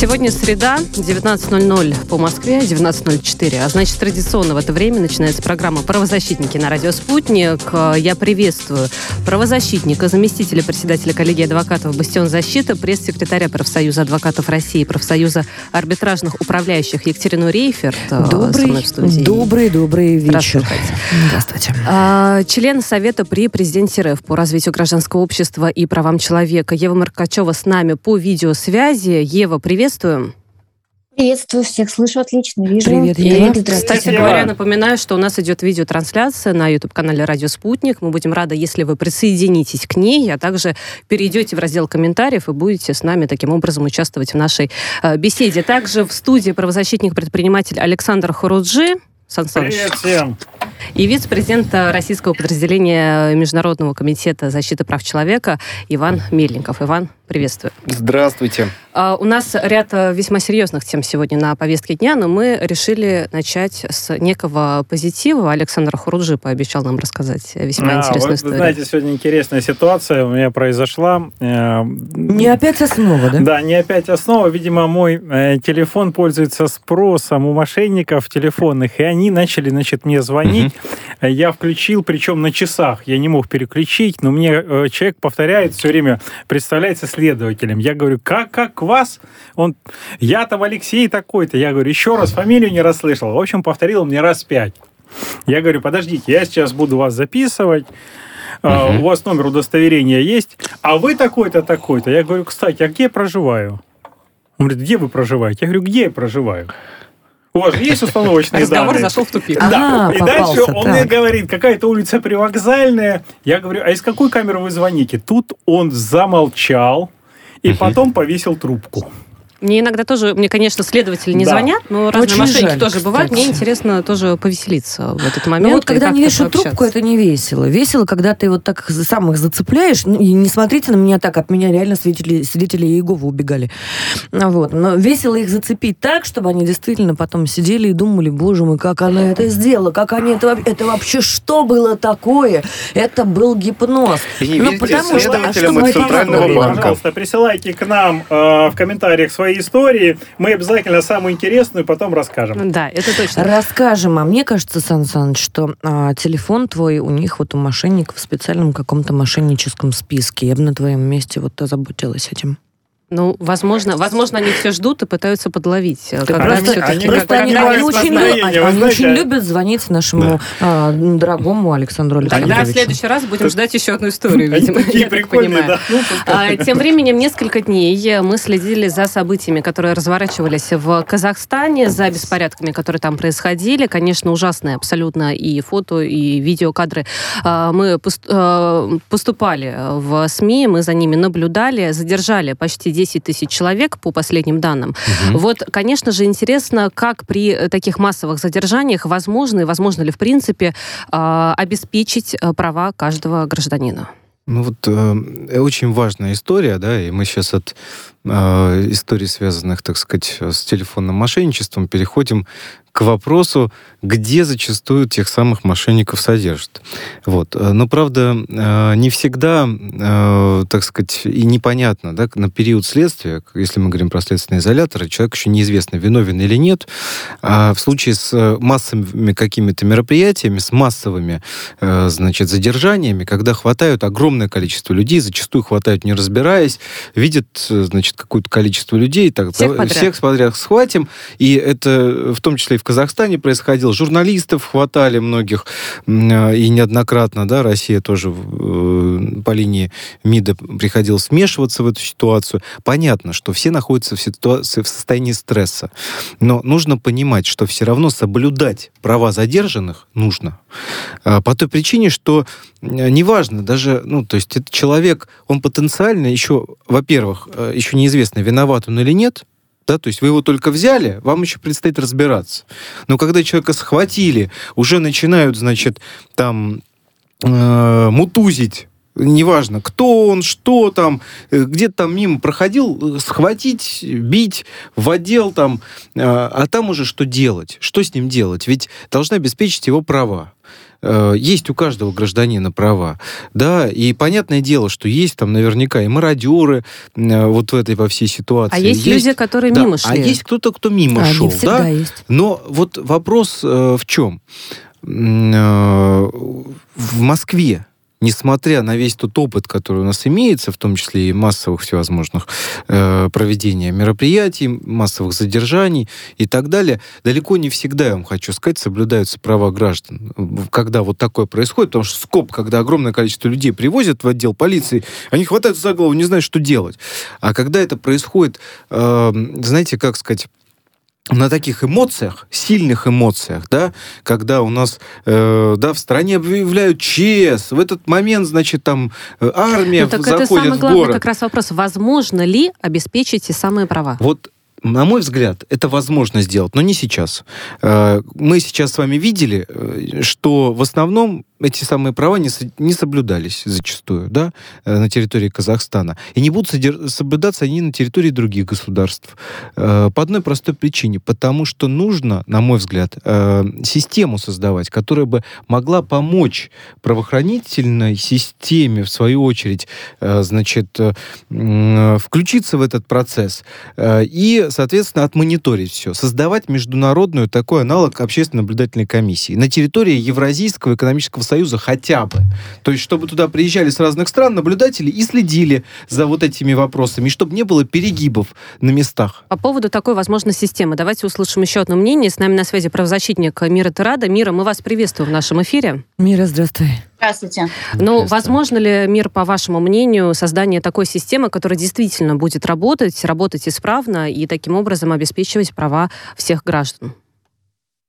Сегодня среда, 19.00 по Москве, 19.04. А значит, традиционно в это время начинается программа «Правозащитники» на радио «Спутник». Я приветствую правозащитника, заместителя председателя коллегии адвокатов «Бастион защиты», пресс-секретаря профсоюза адвокатов России, профсоюза арбитражных управляющих Екатерину Рейферт. Э, добрый, добрый, добрый вечер. Здравствуйте. Здравствуйте. А, член Совета при президенте РФ по развитию гражданского общества и правам человека Ева Маркачева с нами по видеосвязи. Ева, привет приветствуем. Приветствую всех, слышу отлично, вижу. Привет, Ева. И, кстати говоря, напоминаю, что у нас идет видеотрансляция на YouTube-канале «Радио Спутник». Мы будем рады, если вы присоединитесь к ней, а также перейдете в раздел комментариев и будете с нами таким образом участвовать в нашей э, беседе. Также в студии правозащитник-предприниматель Александр Хоруджи. Сан Привет всем. И вице-президент российского подразделения Международного комитета защиты прав человека Иван Мельников. Иван, приветствую. Здравствуйте. А, у нас ряд э, весьма серьезных тем сегодня на повестке дня, но мы решили начать с некого позитива. Александр Хуруджи пообещал нам рассказать весьма а, интересную вот, историю. Вы знаете, сегодня интересная ситуация у меня произошла. Э, не опять основа, да? Да, не опять основа. Видимо, мой э, телефон пользуется спросом у мошенников телефонных, и они начали, значит, мне звонить. Угу. Я включил, причем на часах. Я не мог переключить, но мне человек повторяет все время, представляется следователем. Я говорю, как, как вас, он, я там Алексей такой-то. Я говорю, еще раз фамилию не расслышал. В общем, повторил мне раз пять. Я говорю, подождите, я сейчас буду вас записывать. Uh-huh. У вас номер удостоверения есть, а вы такой-то, такой-то. Я говорю, кстати, а где я проживаю? Он говорит, где вы проживаете? Я говорю, где я проживаю? У вас же есть установочные Разговор данные? зашел в тупик. Да. Ага, и дальше он так. мне говорит, какая-то улица привокзальная. Я говорю, а из какой камеры вы звоните? Тут он замолчал и потом повесил трубку. Мне иногда тоже, мне, конечно, следователи не да. звонят, но разные Очень мошенники жаль, тоже кстати. бывают. Мне интересно тоже повеселиться в этот момент. Ну вот когда они вешают трубку, это не весело. Весело, когда ты вот так сам их зацепляешь. Ну, и не смотрите на меня так, от меня реально свидетели, свидетели Иеговы убегали. Вот. Но весело их зацепить так, чтобы они действительно потом сидели и думали, боже мой, как она это сделала, как они это... Это вообще что было такое? Это был гипноз. И не ну, потому что... А что Центрального банка. Пожалуйста, присылайте к нам э, в комментариях свои свои истории. Мы обязательно самую интересную потом расскажем. Да, это точно. Расскажем. А мне кажется, Сан Саныч, что а, телефон твой у них вот у мошенников в специальном каком-то мошенническом списке. Я бы на твоем месте вот озаботилась этим. Ну, возможно, возможно, они все ждут и пытаются подловить. Так когда они, все-таки, просто они, они, очень, они, они очень любят звонить нашему да. а, дорогому Александру Александровичу. Тогда в следующий раз будем ждать еще одну историю, видимо, я так понимаю. Да. Ну, а, тем временем, несколько дней мы следили за событиями, которые разворачивались в Казахстане, за беспорядками, которые там происходили. Конечно, ужасные абсолютно и фото, и видеокадры. А, мы а, поступали в СМИ, мы за ними наблюдали, задержали почти 10 тысяч человек по последним данным. Угу. Вот, конечно же, интересно, как при таких массовых задержаниях возможно и возможно ли в принципе а, обеспечить э, права каждого гражданина. Ну вот э, очень важная история, да, и мы сейчас от э, историй, связанных, так сказать, с телефонным мошенничеством, переходим к вопросу, где зачастую тех самых мошенников содержат. Вот. Но, правда, э, не всегда, э, так сказать, и непонятно, да, на период следствия, если мы говорим про следственный изолятор, человек еще неизвестно, виновен или нет. А в случае с массовыми какими-то мероприятиями, с массовыми, э, значит, задержаниями, когда хватают огромное количество людей, зачастую хватают не разбираясь, видят, значит, какое-то количество людей, так, всех, подряд. всех подряд схватим, и это в том числе в Казахстане происходил. Журналистов хватали многих, и неоднократно, да, Россия тоже э, по линии МИДа приходила смешиваться в эту ситуацию. Понятно, что все находятся в ситуации, в состоянии стресса. Но нужно понимать, что все равно соблюдать права задержанных нужно. А, по той причине, что неважно, даже, ну, то есть этот человек, он потенциально еще, во-первых, э, еще неизвестно, виноват он или нет, Да, то есть вы его только взяли, вам еще предстоит разбираться. Но когда человека схватили, уже начинают, значит, там э, мутузить неважно, кто он, что там, э, где-то там мимо проходил, схватить, бить в отдел там, а, а там уже что делать? Что с ним делать? Ведь должны обеспечить его права. Э, есть у каждого гражданина права, да, и понятное дело, что есть там наверняка и мародеры э, вот в этой во всей ситуации. А есть, есть люди, которые да, мимо шли. А есть кто-то, кто мимо а, шел, да. Есть. Но вот вопрос э, в чем? В Москве несмотря на весь тот опыт, который у нас имеется, в том числе и массовых всевозможных э, проведения мероприятий, массовых задержаний и так далее, далеко не всегда, я вам хочу сказать, соблюдаются права граждан. Когда вот такое происходит, потому что скоп, когда огромное количество людей привозят в отдел полиции, они хватаются за голову, не знают, что делать. А когда это происходит, э, знаете, как сказать, на таких эмоциях, сильных эмоциях, да, когда у нас, э, да, в стране объявляют ЧС, в этот момент, значит, там э, армия ну, так заходит это самый главный в город. как раз вопрос, возможно ли обеспечить те самые права? Вот на мой взгляд, это возможно сделать, но не сейчас. Э, мы сейчас с вами видели, э, что в основном эти самые права не, не соблюдались зачастую, да, э, на территории Казахстана. И не будут соблюдаться они на территории других государств. Э, по одной простой причине. Потому что нужно, на мой взгляд, э, систему создавать, которая бы могла помочь правоохранительной системе, в свою очередь, значит, включиться в этот процесс и, соответственно, отмониторить все. Создавать международную такой аналог общественно-наблюдательной комиссии на территории Евразийского экономического Союза хотя бы. То есть, чтобы туда приезжали с разных стран наблюдатели и следили за вот этими вопросами, и чтобы не было перегибов на местах. По поводу такой возможной системы, давайте услышим еще одно мнение. С нами на связи правозащитник Мира Терада. Мира, мы вас приветствуем в нашем эфире. Мира, здравствуй. Здравствуйте. Ну, возможно ли, Мир, по вашему мнению, создание такой системы, которая действительно будет работать, работать исправно и таким образом обеспечивать права всех граждан?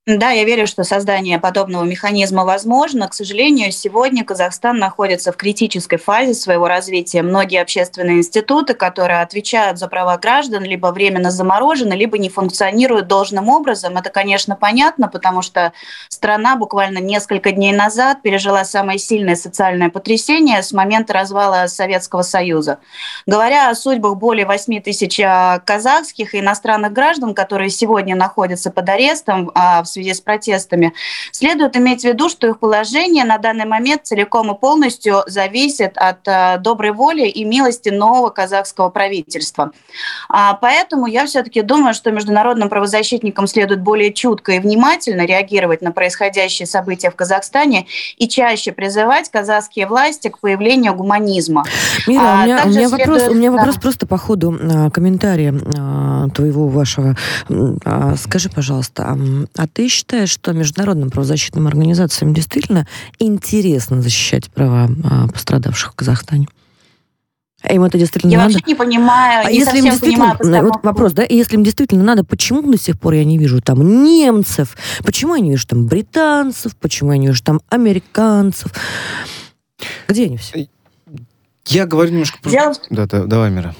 Да, я верю, что создание подобного механизма возможно. К сожалению, сегодня Казахстан находится в критической фазе своего развития. Многие общественные институты, которые отвечают за права граждан, либо временно заморожены, либо не функционируют должным образом. Это, конечно, понятно, потому что страна буквально несколько дней назад пережила самое сильное социальное потрясение с момента развала Советского Союза. Говоря о судьбах более 8 тысяч а, казахских и иностранных граждан, которые сегодня находятся под арестом а, в связи с протестами, следует иметь в виду, что их положение на данный момент целиком и полностью зависит от э, доброй воли и милости нового казахского правительства. А, поэтому я все-таки думаю, что международным правозащитникам следует более чутко и внимательно реагировать на происходящие события в Казахстане и чаще призывать казахские власти к появлению гуманизма. Мира, а, у, меня, у, меня следует... вопрос, у меня вопрос просто по ходу а, комментария а, твоего вашего. Скажи, пожалуйста, а ты ты считаешь, что международным правозащитным организациям действительно интересно защищать права а, пострадавших в Казахстане? Им это действительно я надо? Я вообще не понимаю, а не если им действительно, понимаю вот вопрос, да, если им действительно надо, почему до сих пор я не вижу там немцев, почему я не вижу там британцев, почему я не вижу там американцев? Где они все? Я говорю немножко... Дело... Да, да, давай, Мира.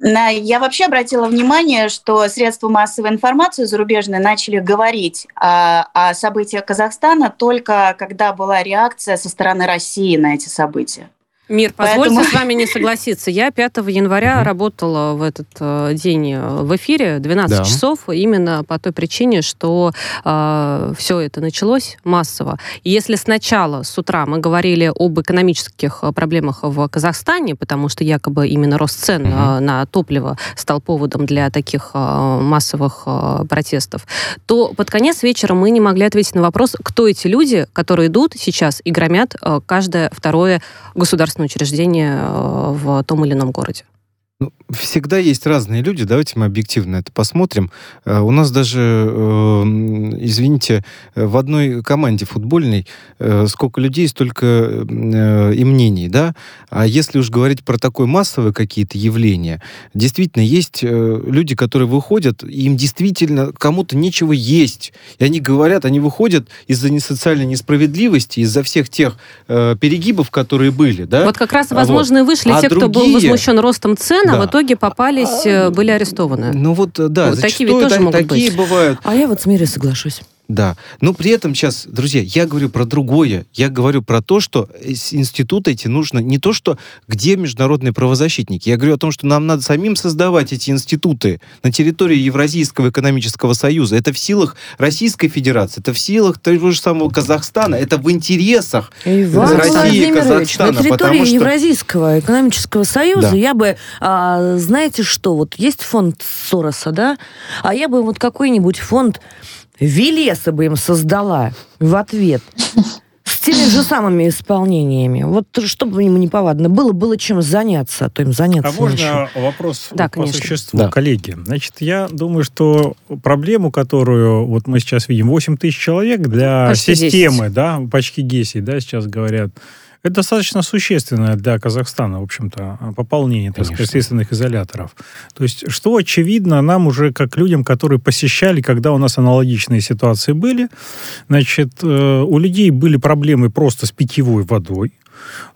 Я вообще обратила внимание, что средства массовой информации зарубежные начали говорить о, о событиях Казахстана только когда была реакция со стороны России на эти события. Мир, позвольте Поэтому... с вами не согласиться. Я 5 января работала в этот э, день э, в эфире 12 да. часов именно по той причине, что э, все это началось массово. И если сначала с утра мы говорили об экономических э, проблемах в Казахстане, потому что якобы именно рост цен угу. э, на топливо стал поводом для таких э, массовых э, протестов, то под конец вечера мы не могли ответить на вопрос, кто эти люди, которые идут сейчас и громят э, каждое второе государство государственное учреждение э, в том или ином городе? Ну, всегда есть разные люди, давайте мы объективно это посмотрим. Э, у нас даже, э, извините, в одной команде футбольной сколько людей, столько и мнений, да? А если уж говорить про такое массовое какие-то явления, действительно есть люди, которые выходят, и им действительно кому-то нечего есть. И они говорят, они выходят из-за социальной несправедливости, из-за всех тех перегибов, которые были, да? Вот как раз, возможно, вот. и вышли а те, другие... кто был возмущен ростом цен, Казахстана, да. а в итоге попались, а, были арестованы. Ну вот, да, вот такие ведь тоже так, могут такие быть. бывают. А я вот с Мирой соглашусь. Да. Но при этом сейчас, друзья, я говорю про другое. Я говорю про то, что институты эти нужно не то, что где международные правозащитники. Я говорю о том, что нам надо самим создавать эти институты на территории Евразийского экономического союза. Это в силах Российской Федерации, это в силах того же самого Казахстана, это в интересах Иван России и Казахстана. На территории что... Евразийского экономического союза да. я бы, а, знаете что, вот есть фонд Сороса, да, а я бы вот какой-нибудь фонд Велеса бы им создала в ответ с теми же самыми исполнениями. Вот чтобы ему не повадно было, было чем заняться, а то им заняться А можно нечем. вопрос да, по конечно. существу, да. коллеги? Значит, я думаю, что проблему, которую вот мы сейчас видим, 8 тысяч человек для почти системы, 10. да, почти 10, да, сейчас говорят, это достаточно существенное для Казахстана, в общем-то, пополнение, так сказать, следственных изоляторов. То есть, что очевидно нам уже, как людям, которые посещали, когда у нас аналогичные ситуации были, значит, э, у людей были проблемы просто с питьевой водой,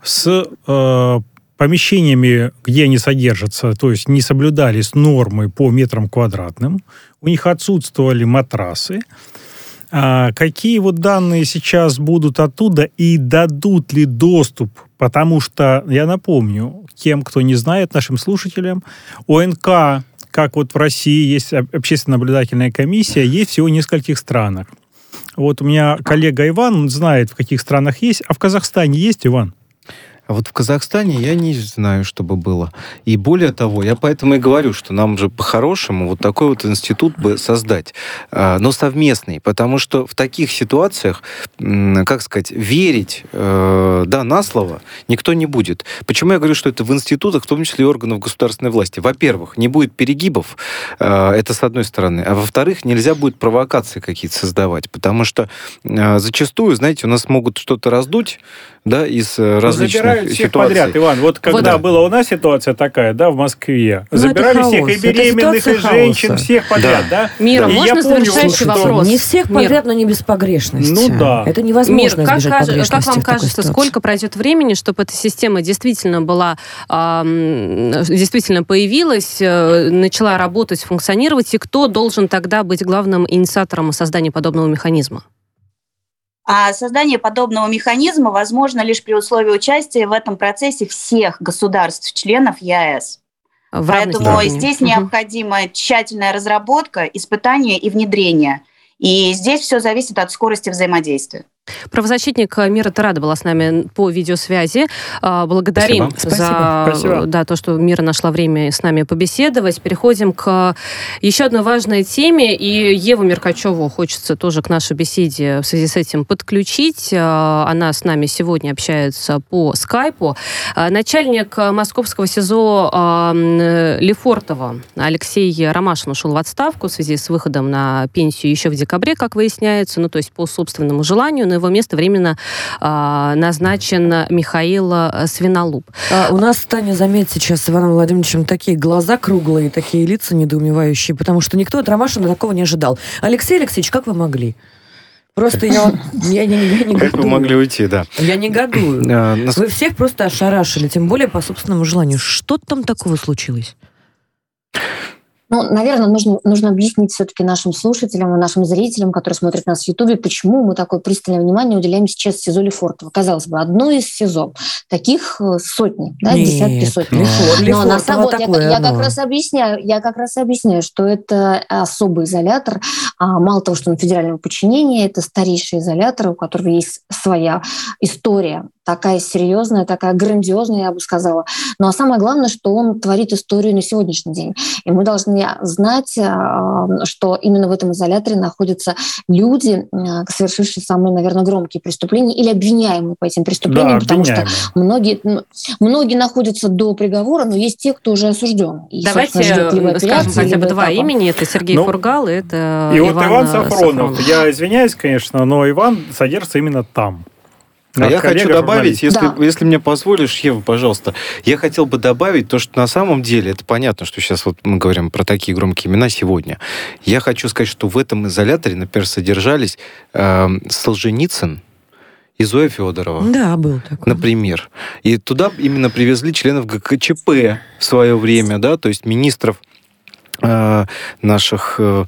с э, помещениями, где они содержатся, то есть не соблюдались нормы по метрам квадратным, у них отсутствовали матрасы, какие вот данные сейчас будут оттуда и дадут ли доступ? Потому что, я напомню, тем, кто не знает, нашим слушателям, ОНК, как вот в России есть общественная наблюдательная комиссия, есть всего в нескольких странах. Вот у меня коллега Иван знает, в каких странах есть, а в Казахстане есть, Иван? А вот в Казахстане я не знаю, чтобы было. И более того, я поэтому и говорю, что нам же по-хорошему вот такой вот институт бы создать, а, но совместный, потому что в таких ситуациях, как сказать, верить, э, да, на слово никто не будет. Почему я говорю, что это в институтах, в том числе и органов государственной власти? Во-первых, не будет перегибов, э, это с одной стороны, а во-вторых, нельзя будет провокации какие-то создавать, потому что э, зачастую, знаете, у нас могут что-то раздуть, да, из различных забирают всех ситуаций. подряд, Иван. Вот когда вот. была у нас ситуация такая, да, в Москве, ну, забирали всех и беременных, и женщин, хаоса. всех подряд, да? да? Мира, и можно завершающий вопрос? Не всех подряд, Мир. но не без погрешности. Ну да. Это невозможно Мир, как, каж, как вам кажется, сколько пройдет времени, чтобы эта система действительно была, э, действительно появилась, э, начала работать, функционировать, и кто должен тогда быть главным инициатором создания подобного механизма? А создание подобного механизма возможно лишь при условии участия в этом процессе всех государств-членов ЕАЭС. В Поэтому степени. здесь угу. необходима тщательная разработка, испытание и внедрение. И здесь все зависит от скорости взаимодействия. Правозащитник Мира Тарада была с нами по видеосвязи. А, благодарим Спасибо. за Спасибо. Да, то, что Мира нашла время с нами побеседовать. Переходим к еще одной важной теме. И Еву Меркачеву хочется тоже к нашей беседе в связи с этим подключить. Она с нами сегодня общается по скайпу. Начальник московского СИЗО Лефортова Алексей Ромашин ушел в отставку в связи с выходом на пенсию еще в декабре, как выясняется. Ну, то есть по собственному желанию на его место временно э, назначен Михаил э, Свинолуб. А, у нас, Таня, заметь сейчас с Иваном Владимировичем такие глаза круглые, такие лица недоумевающие, потому что никто от Ромашина такого не ожидал. Алексей Алексеевич, как вы могли? Просто я, я, я, я не Как вы могли уйти, да. Я негодую. А, вы всех просто ошарашили, тем более по собственному желанию. Что там такого случилось? Ну, наверное, нужно, нужно объяснить все-таки нашим слушателям и нашим зрителям, которые смотрят нас в Ютубе, почему мы такое пристальное внимание уделяем сейчас СИЗО Лефортово. Казалось бы, одно из СИЗО. Таких э, сотни, да, Нет, десятки. Лефорт, Но Лефорт, на самом деле, я, я как раз объясняю, я как раз объясняю, что это особый изолятор. А, мало того, что он федерального подчинения, это старейший изолятор, у которого есть своя история такая серьезная, такая грандиозная, я бы сказала. Ну а самое главное, что он творит историю на сегодняшний день. И мы должны знать, э, что именно в этом изоляторе находятся люди, э, совершившие самые, наверное, громкие преступления или обвиняемые по этим преступлениям, да, потому что многие, многие находятся до приговора, но есть те, кто уже осужден. И, Давайте э, скажем хотя бы два имени. Это Сергей ну, Фургал, и это И Иван вот Иван Сафронов. Сафронов. Я извиняюсь, конечно, но Иван содержится именно там. А я хочу добавить, если, да. если мне позволишь, Ева, пожалуйста, я хотел бы добавить то, что на самом деле, это понятно, что сейчас вот мы говорим про такие громкие имена сегодня. Я хочу сказать, что в этом изоляторе, например, содержались э, Солженицын, и Зоя Федорова. Да, был такой. Например. И туда именно привезли членов ГКЧП в свое время, да, то есть министров наших э,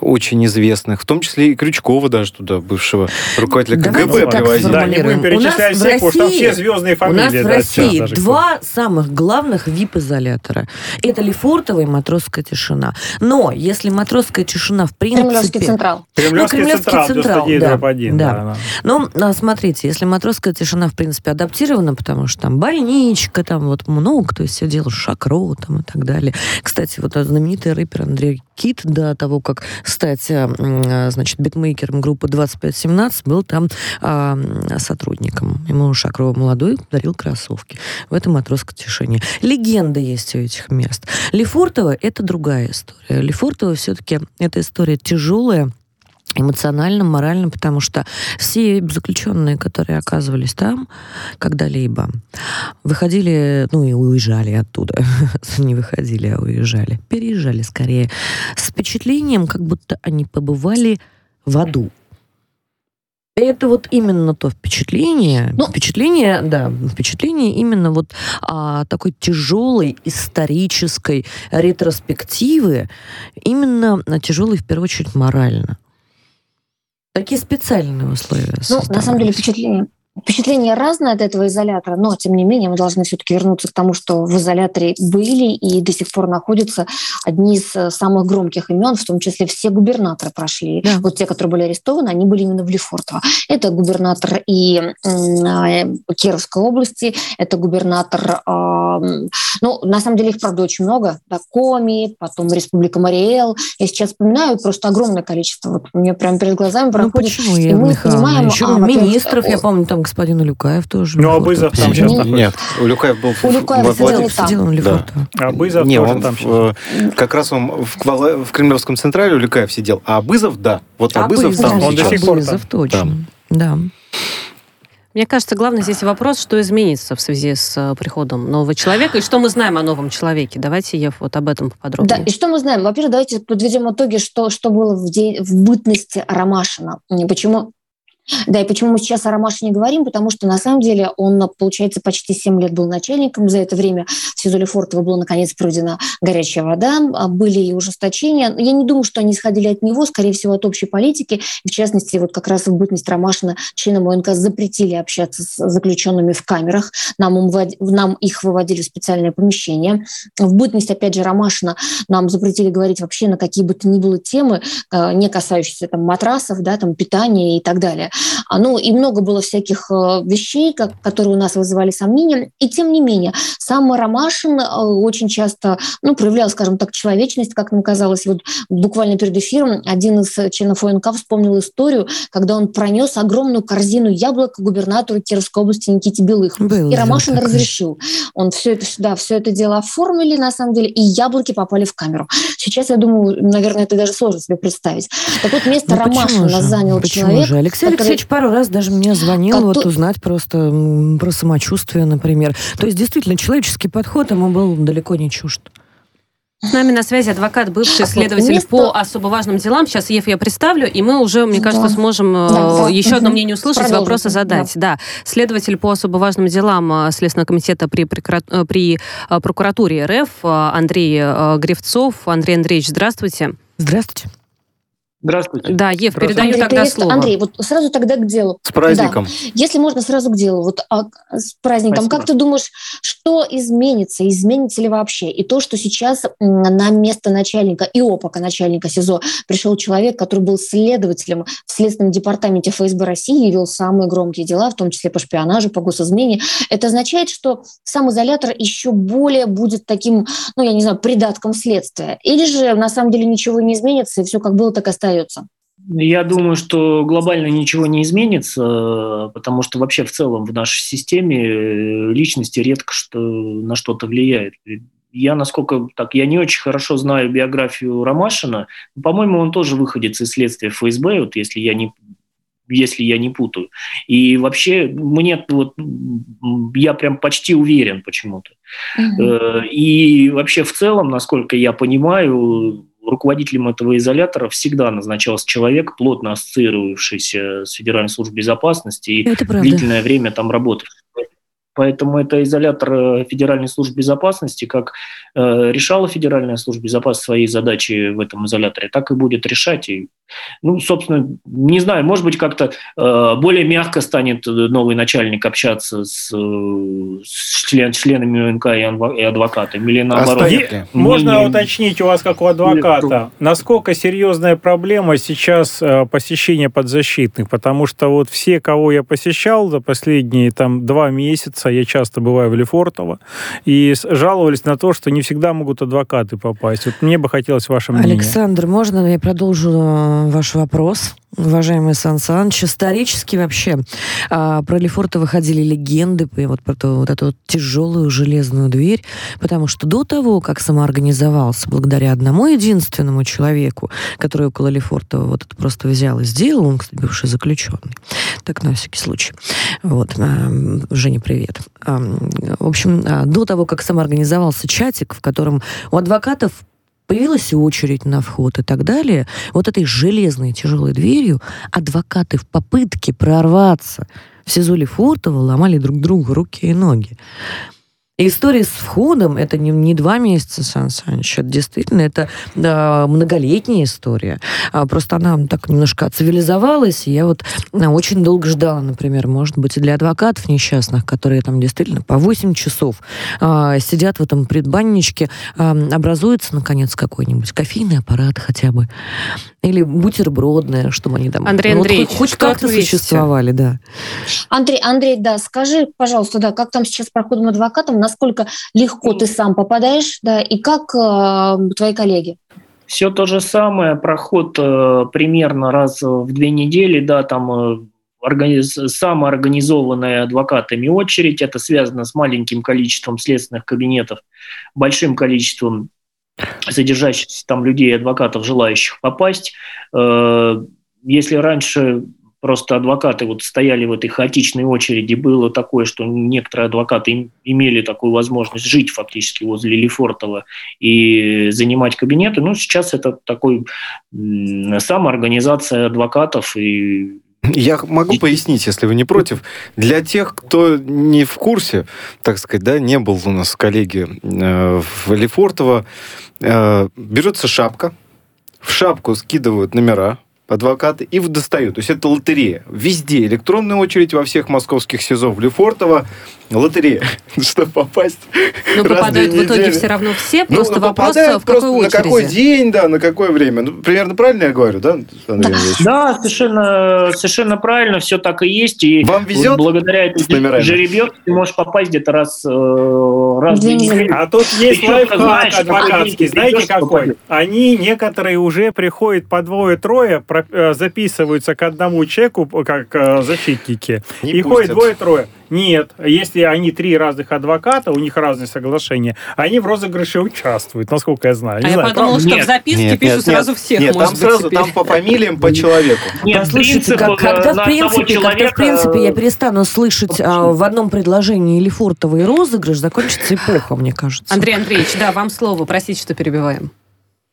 очень известных, в том числе и Крючкова даже туда, бывшего руководителя КГБ привозили. Да, не будем перечислять всех, потому что там все звездные фамилии. У нас в России два самых главных вип-изолятора. Это Лефортово и Матросская тишина. Но если Матросская тишина в принципе... Кремлевский централ. Кремлевский, ну, Кремлевский централ, централ да, 1, да. да. Но ну, смотрите, если Матросская тишина в принципе адаптирована, потому что там больничка, там вот много кто все делал, Шакро там и так далее. Кстати, вот знаменитый знаменитый рэпер Андрей Кит до того, как стать, э, значит, битмейкером группы 2517, был там а, сотрудником. Ему Шакрова молодой подарил кроссовки. В этом матросское тишине. Легенда есть у этих мест. Лефортово — это другая история. Лефортово все-таки это история тяжелая, эмоционально, морально, потому что все заключенные, которые оказывались там когда-либо, выходили, ну и уезжали оттуда. Не выходили, а уезжали. Переезжали скорее. С впечатлением, как будто они побывали в аду. Это вот именно то впечатление, ну, впечатление, да, впечатление именно вот а, такой тяжелой исторической ретроспективы, именно тяжелой в первую очередь морально. Какие специальные условия? Ну, на самом деле впечатление Впечатление разное от этого изолятора, но, тем не менее, мы должны все-таки вернуться к тому, что в изоляторе были и до сих пор находятся одни из э, самых громких имен, в том числе все губернаторы прошли. Да. Вот те, которые были арестованы, они были именно в Лефортово. Это губернатор и э, Кировской области, это губернатор, э, ну, на самом деле их, правда, очень много. Да, Коми, потом Республика Мариэл. Я сейчас вспоминаю просто огромное количество. Вот у меня прямо перед глазами ну, проходит. Ну, почему, и мы понимаем... Еще а, министров, я помню, там господин Улюкаев тоже. Ну, Абызов там сейчас находится. Нет, Улюкаев был... Улюкаев сидел там. Да. Абызов Не, тоже он там в, Как раз он в, в Кремлевском централе Улюкаев сидел, а Абызов, да. Вот Абызов, Абызов там Он до сих пор Абызов, точно. Да. да. Мне кажется, главный здесь вопрос, что изменится в связи с э, приходом нового человека, и что мы знаем о новом человеке. Давайте, Ев, вот об этом поподробнее. Да, и что мы знаем? Во-первых, давайте подведем итоги, что, что было в, день, в бытности Ромашина. Почему да, и почему мы сейчас о Ромаше не говорим? Потому что, на самом деле, он, получается, почти 7 лет был начальником. За это время в СИЗО Лефортово была, наконец, проведена горячая вода. А были и ужесточения. Я не думаю, что они исходили от него, скорее всего, от общей политики. в частности, вот как раз в бытность Ромашина членам ОНК запретили общаться с заключенными в камерах. Нам, нам их выводили в специальное помещение. В бытность, опять же, Ромашина нам запретили говорить вообще на какие бы то ни было темы, э, не касающиеся там матрасов, да, там питания и так далее. А, ну, и много было всяких э, вещей, которые у нас вызывали сомнения. И тем не менее, сам Ромашин э, очень часто ну, проявлял, скажем так, человечность, как нам казалось. Вот буквально перед эфиром один из членов ОНК вспомнил историю, когда он пронес огромную корзину яблок губернатору Кировской области Никите Белых. Был, и Ромашин да, разрешил. Он все это, да, все это дело оформили, на самом деле, и яблоки попали в камеру. Сейчас, я думаю, наверное, это даже сложно себе представить. Так вот, место ну, Ромашина занял почему человек, же? Алексей который... Алексеевич пару раз даже мне звонил как вот узнать просто про самочувствие, например. То есть, действительно, человеческий подход ему был далеко не чужд. С нами на связи адвокат, бывший следователь Место... по особо важным делам. Сейчас, Ев, я представлю, и мы уже, мне кажется, да. сможем да, еще одно мнение услышать, Продолжим. вопросы задать. Да. да. Следователь по особо важным делам э, Следственного комитета при, э, при э, прокуратуре РФ Андрей Гревцов. Андрей Андреевич, здравствуйте. Здравствуйте. Здравствуйте. Да, Ев, передаю Андрей, тогда слово. Андрей, вот сразу тогда к делу. С праздником. Да. Если можно, сразу к делу. Вот а, с праздником. Спасибо. Как ты думаешь, что изменится? Изменится ли вообще? И то, что сейчас на место начальника и опака начальника СИЗО пришел человек, который был следователем в Следственном департаменте ФСБ России и вел самые громкие дела, в том числе по шпионажу, по госизмене. Это означает, что сам изолятор еще более будет таким, ну, я не знаю, придатком следствия. Или же на самом деле ничего не изменится, и все как было, так и остается остается? Я думаю, что глобально ничего не изменится, потому что вообще в целом в нашей системе э, личности редко что, на что-то влияет. Я, насколько так, я не очень хорошо знаю биографию Ромашина. По-моему, он тоже выходит из следствия ФСБ, вот если я не если я не путаю. И вообще мне вот я прям почти уверен почему-то. Mm-hmm. И вообще в целом, насколько я понимаю, руководителем этого изолятора всегда назначался человек, плотно ассоциировавшийся с Федеральной службой безопасности и длительное время там работавший. Поэтому это изолятор э, Федеральной службы безопасности, как э, решала Федеральная служба безопасности свои задачи в этом изоляторе, так и будет решать. И, ну, собственно, не знаю, может быть, как-то э, более мягко станет новый начальник общаться с, с член, членами УНК и, адвокатами, или наоборот. А можно не, уточнить у вас, как у адвоката, насколько серьезная проблема сейчас э, посещения подзащитных? Потому что вот все, кого я посещал за последние там два месяца, я часто бываю в Лефортово, и жаловались на то, что не всегда могут адвокаты попасть. Вот мне бы хотелось ваше мнение. Александр, можно я продолжу э, ваш вопрос? Уважаемый Сан Саныч, исторически вообще а, про Лефорта выходили легенды, вот про ту, вот эту вот тяжелую железную дверь, потому что до того, как самоорганизовался, благодаря одному единственному человеку, который около Лефорта вот это просто взял и сделал, он, кстати, бывший заключенный, так на всякий случай. Вот, а, Женя, привет. А, в общем, а, до того, как самоорганизовался чатик, в котором у адвокатов появилась очередь на вход и так далее, вот этой железной тяжелой дверью адвокаты в попытке прорваться в СИЗО Лефортово ломали друг другу руки и ноги. История с входом это не, не два месяца, Сан Саныч, это действительно это да, многолетняя история. А, просто она так немножко цивилизовалась, и я вот а, очень долго ждала, например, может быть, и для адвокатов несчастных, которые там действительно по 8 часов а, сидят в этом предбанничке, а, образуется, наконец, какой-нибудь кофейный аппарат хотя бы, или бутербродное, чтобы они там Андрей ну, Андреевич, хоть, хоть как-то существовали, да. Андрей, Андрей, да, скажи, пожалуйста, да, как там сейчас проходом адвокатом, насколько легко ты сам попадаешь, да, и как э, твои коллеги? Все то же самое, проход э, примерно раз в две недели, да, там э, организ... самоорганизованная адвокатами очередь, это связано с маленьким количеством следственных кабинетов, большим количеством содержащихся там людей, адвокатов, желающих попасть. Э, если раньше просто адвокаты вот стояли в этой хаотичной очереди, было такое, что некоторые адвокаты имели такую возможность жить фактически возле Лефортова и занимать кабинеты. Ну, сейчас это такой самоорганизация адвокатов и я могу пояснить, если вы не против. Для тех, кто не в курсе, так сказать, да, не был у нас коллеги э, в Лефортово, э, берется шапка, в шапку скидывают номера, адвокаты и достают. То есть это лотерея. Везде электронная очередь во всех московских СИЗО в Лефортово. Лотерея, чтобы попасть. Но попадают в итоге все равно все, ну, просто ну, вопрос, в какой очереди. На какой день, да, на какое время. Ну, примерно правильно я говорю, да, Андрей Да, совершенно, совершенно правильно, все так и есть. И Вам везет вот благодаря этой жеребьевке ты можешь попасть где-то раз, э, раз в неделю. А тут есть лайфхак адвокатский, знаете какой? Они некоторые уже приходят по двое-трое, Э, записываются к одному человеку, как э, защитники, и ходит двое-трое. Нет, если они три разных адвоката, у них разные соглашения, они в розыгрыше участвуют, насколько я знаю. Не а знаю, я подумала, что нет. в записке нет, пишут нет, сразу нет, всех. Нет, там быть, сразу теперь. там по фамилиям, по человеку. Нет, да, слушайте, как, когда, в принципе, человека... когда в принципе я перестану слышать а, в одном предложении Лефортово и розыгрыш, закончится эпоха, мне кажется. Андрей Андреевич, да, вам слово, простите, что перебиваем.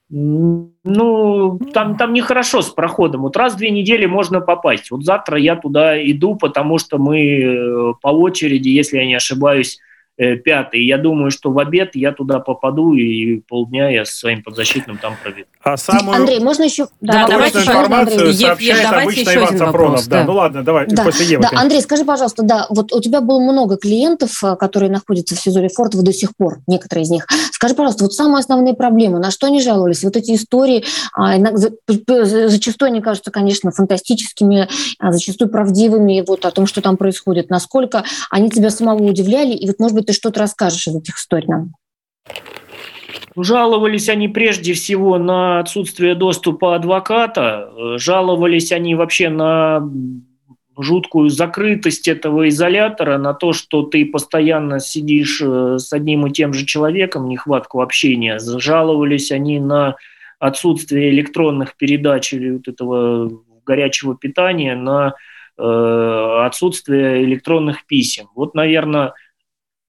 Ну, там, там нехорошо с проходом. Вот раз в две недели можно попасть. Вот завтра я туда иду, потому что мы э, по очереди, если я не ошибаюсь, пятый. Я думаю, что в обед я туда попаду и полдня я со своим подзащитным там проведу. А самую Андрей, можно еще... Да, давайте информацию еще, сообщает Ев, обычно еще Иван. Вопрос, да. да, ну ладно, давай, да. после Евы. Да, Андрей, скажи, пожалуйста, да, вот у тебя было много клиентов, э, которые находятся в СИЗО Лефортово до сих пор, некоторые из них. Скажи, пожалуйста, вот самые основные проблемы, на что они жаловались? Вот эти истории, а, зачастую они кажутся, конечно, фантастическими, а, зачастую правдивыми, вот о том, что там происходит. Насколько они тебя самого удивляли, и вот, может быть, ты что-то расскажешь из этих историй нам? Жаловались они прежде всего на отсутствие доступа адвоката, жаловались они вообще на жуткую закрытость этого изолятора, на то, что ты постоянно сидишь э, с одним и тем же человеком, нехватку общения. Жаловались они на отсутствие электронных передач или вот этого горячего питания, на э, отсутствие электронных писем. Вот, наверное,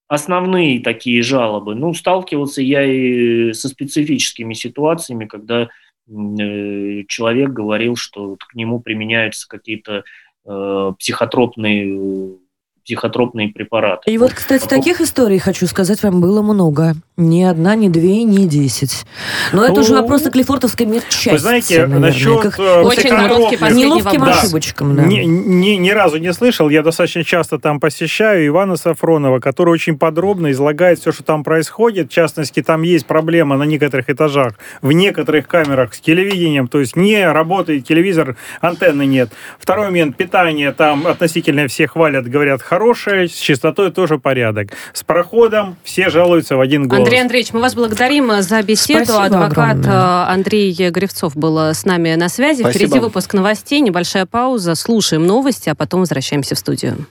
основные такие жалобы. Ну, сталкивался я и со специфическими ситуациями, когда э, человек говорил, что к нему применяются какие-то э, психотропные психотропные препараты. И вот, кстати, таких историй, хочу сказать вам, было много. Ни одна, ни две, ни десять. Но ну, это уже вопрос о клифортовской медчасти. Вы знаете, наверное, насчет как... Э, Очень короткий Неловким да. ошибочкам. Да. Ни, ни, ни разу не слышал. Я достаточно часто там посещаю Ивана Сафронова, который очень подробно излагает все, что там происходит. В частности, там есть проблема на некоторых этажах, в некоторых камерах с телевидением. То есть не работает телевизор, антенны нет. Второй момент, питание там относительно все хвалят, говорят, хорошее, с чистотой тоже порядок. С проходом все жалуются в один голос. Андрей Андреевич, мы вас благодарим за беседу. Спасибо Адвокат огромное. э, Андрей Гривцов был с нами на связи. Спасибо. Впереди выпуск новостей, небольшая пауза. Слушаем новости, а потом возвращаемся в студию.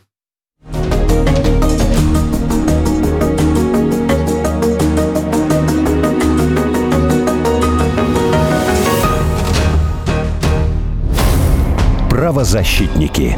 Правозащитники.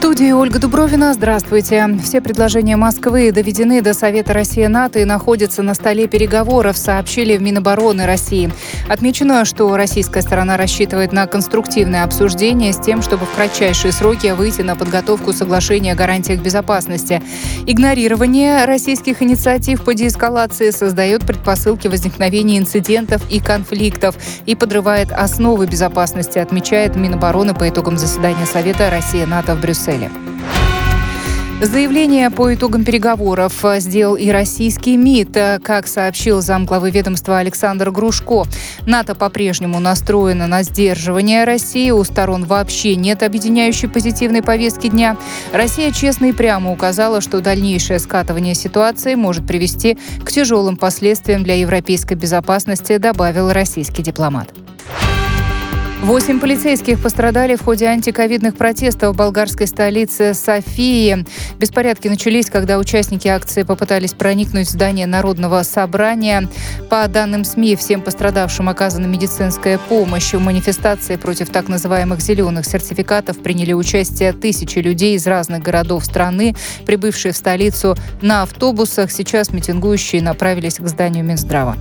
Студии Ольга Дубровина. Здравствуйте. Все предложения Москвы доведены до Совета России-НАТО и находятся на столе переговоров, сообщили в Минобороны России. Отмечено, что российская сторона рассчитывает на конструктивное обсуждение с тем, чтобы в кратчайшие сроки выйти на подготовку соглашения о гарантиях безопасности. Игнорирование российских инициатив по деэскалации создает предпосылки возникновения инцидентов и конфликтов и подрывает основы безопасности, отмечает Минобороны по итогам заседания Совета России-НАТО в Брюсселе. Заявление по итогам переговоров сделал и российский МИД. Как сообщил замглавы ведомства Александр Грушко, НАТО по-прежнему настроено на сдерживание России. У сторон вообще нет объединяющей позитивной повестки дня. Россия честно и прямо указала, что дальнейшее скатывание ситуации может привести к тяжелым последствиям для европейской безопасности, добавил российский дипломат. Восемь полицейских пострадали в ходе антиковидных протестов в болгарской столице Софии. Беспорядки начались, когда участники акции попытались проникнуть в здание Народного собрания. По данным СМИ, всем пострадавшим оказана медицинская помощь. В манифестации против так называемых зеленых сертификатов приняли участие тысячи людей из разных городов страны, прибывшие в столицу на автобусах. Сейчас митингующие направились к зданию Минздрава.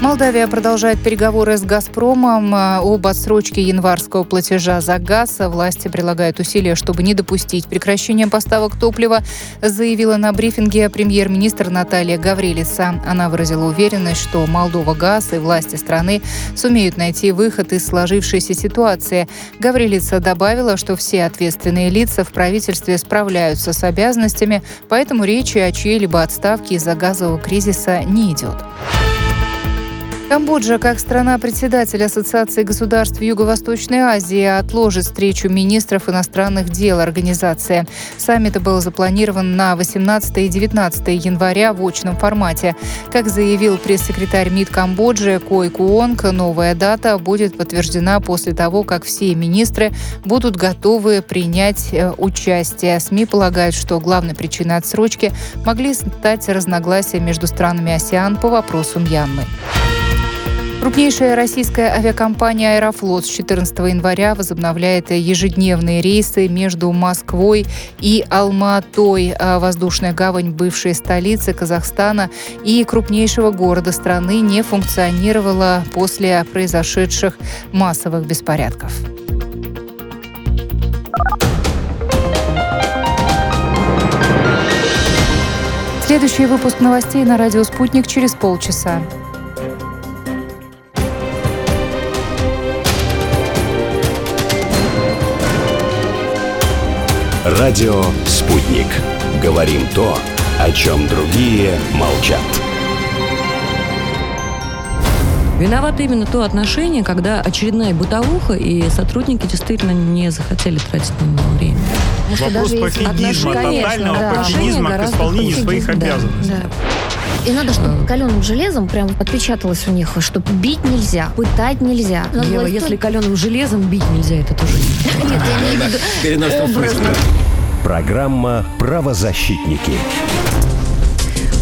Молдавия продолжает переговоры с «Газпромом» э, об отсрочке январского платежа за газ. Власти прилагают усилия, чтобы не допустить прекращения поставок топлива, заявила на брифинге премьер-министр Наталья Гаврилица. Она выразила уверенность, что Молдова газ и власти страны сумеют найти выход из сложившейся ситуации. Гаврилица добавила, что все ответственные лица в правительстве справляются с обязанностями, поэтому речи о чьей-либо отставке из-за газового кризиса не идет. Камбоджа, как страна-председатель Ассоциации государств Юго-Восточной Азии, отложит встречу министров иностранных дел организации. Саммит был запланирован на 18 и 19 января в очном формате. Как заявил пресс-секретарь МИД Камбоджи Кой Куонг, новая дата будет подтверждена после того, как все министры будут готовы принять э, участие. СМИ полагают, что главной причиной отсрочки могли стать разногласия между странами АСИАН по вопросу Мьянмы. Крупнейшая российская авиакомпания «Аэрофлот» с 14 января возобновляет ежедневные рейсы между Москвой и Алматой. А воздушная гавань бывшей столицы Казахстана и крупнейшего города страны не функционировала после произошедших массовых беспорядков. Следующий выпуск новостей на радио «Спутник» через полчаса. Радио «Спутник». Говорим то, о чем другие молчат. Виновато именно то отношение, когда очередная бытовуха, и сотрудники действительно не захотели тратить на него время. Вопрос пофигизма, тотального да. пофигизма к исполнению своих да, обязанностей. Да. И надо, чтобы каленым железом прям отпечаталось у них, что бить нельзя, пытать нельзя. Надо Ева, власть- если каленым железом бить нельзя, это тоже не Нет, я образно. Программа «Правозащитники».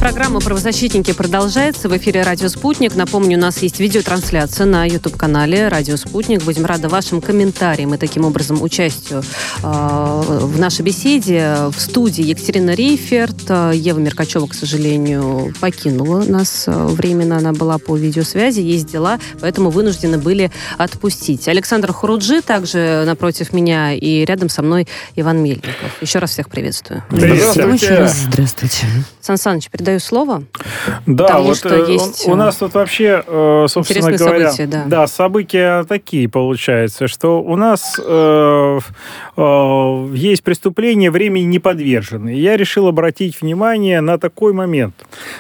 Программа «Правозащитники» продолжается. В эфире «Радио Спутник». Напомню, у нас есть видеотрансляция на YouTube-канале «Радио Спутник». Будем рады вашим комментариям и таким образом участию э, в нашей беседе. В студии Екатерина Рейферт. Ева Меркачева, к сожалению, покинула нас временно. Она была по видеосвязи, есть дела, поэтому вынуждены были отпустить. Александр Хуруджи также напротив меня и рядом со мной Иван Мельников. Еще раз всех приветствую. Здравствуйте. Здравствуйте. Сан Саныч, передаю слово. Да, Потому вот что э, есть у нас тут вообще, э, собственно говоря, события, да. да, события такие получаются, что у нас э, э, есть преступления времени не подвержены. Я решил обратить внимание на такой момент.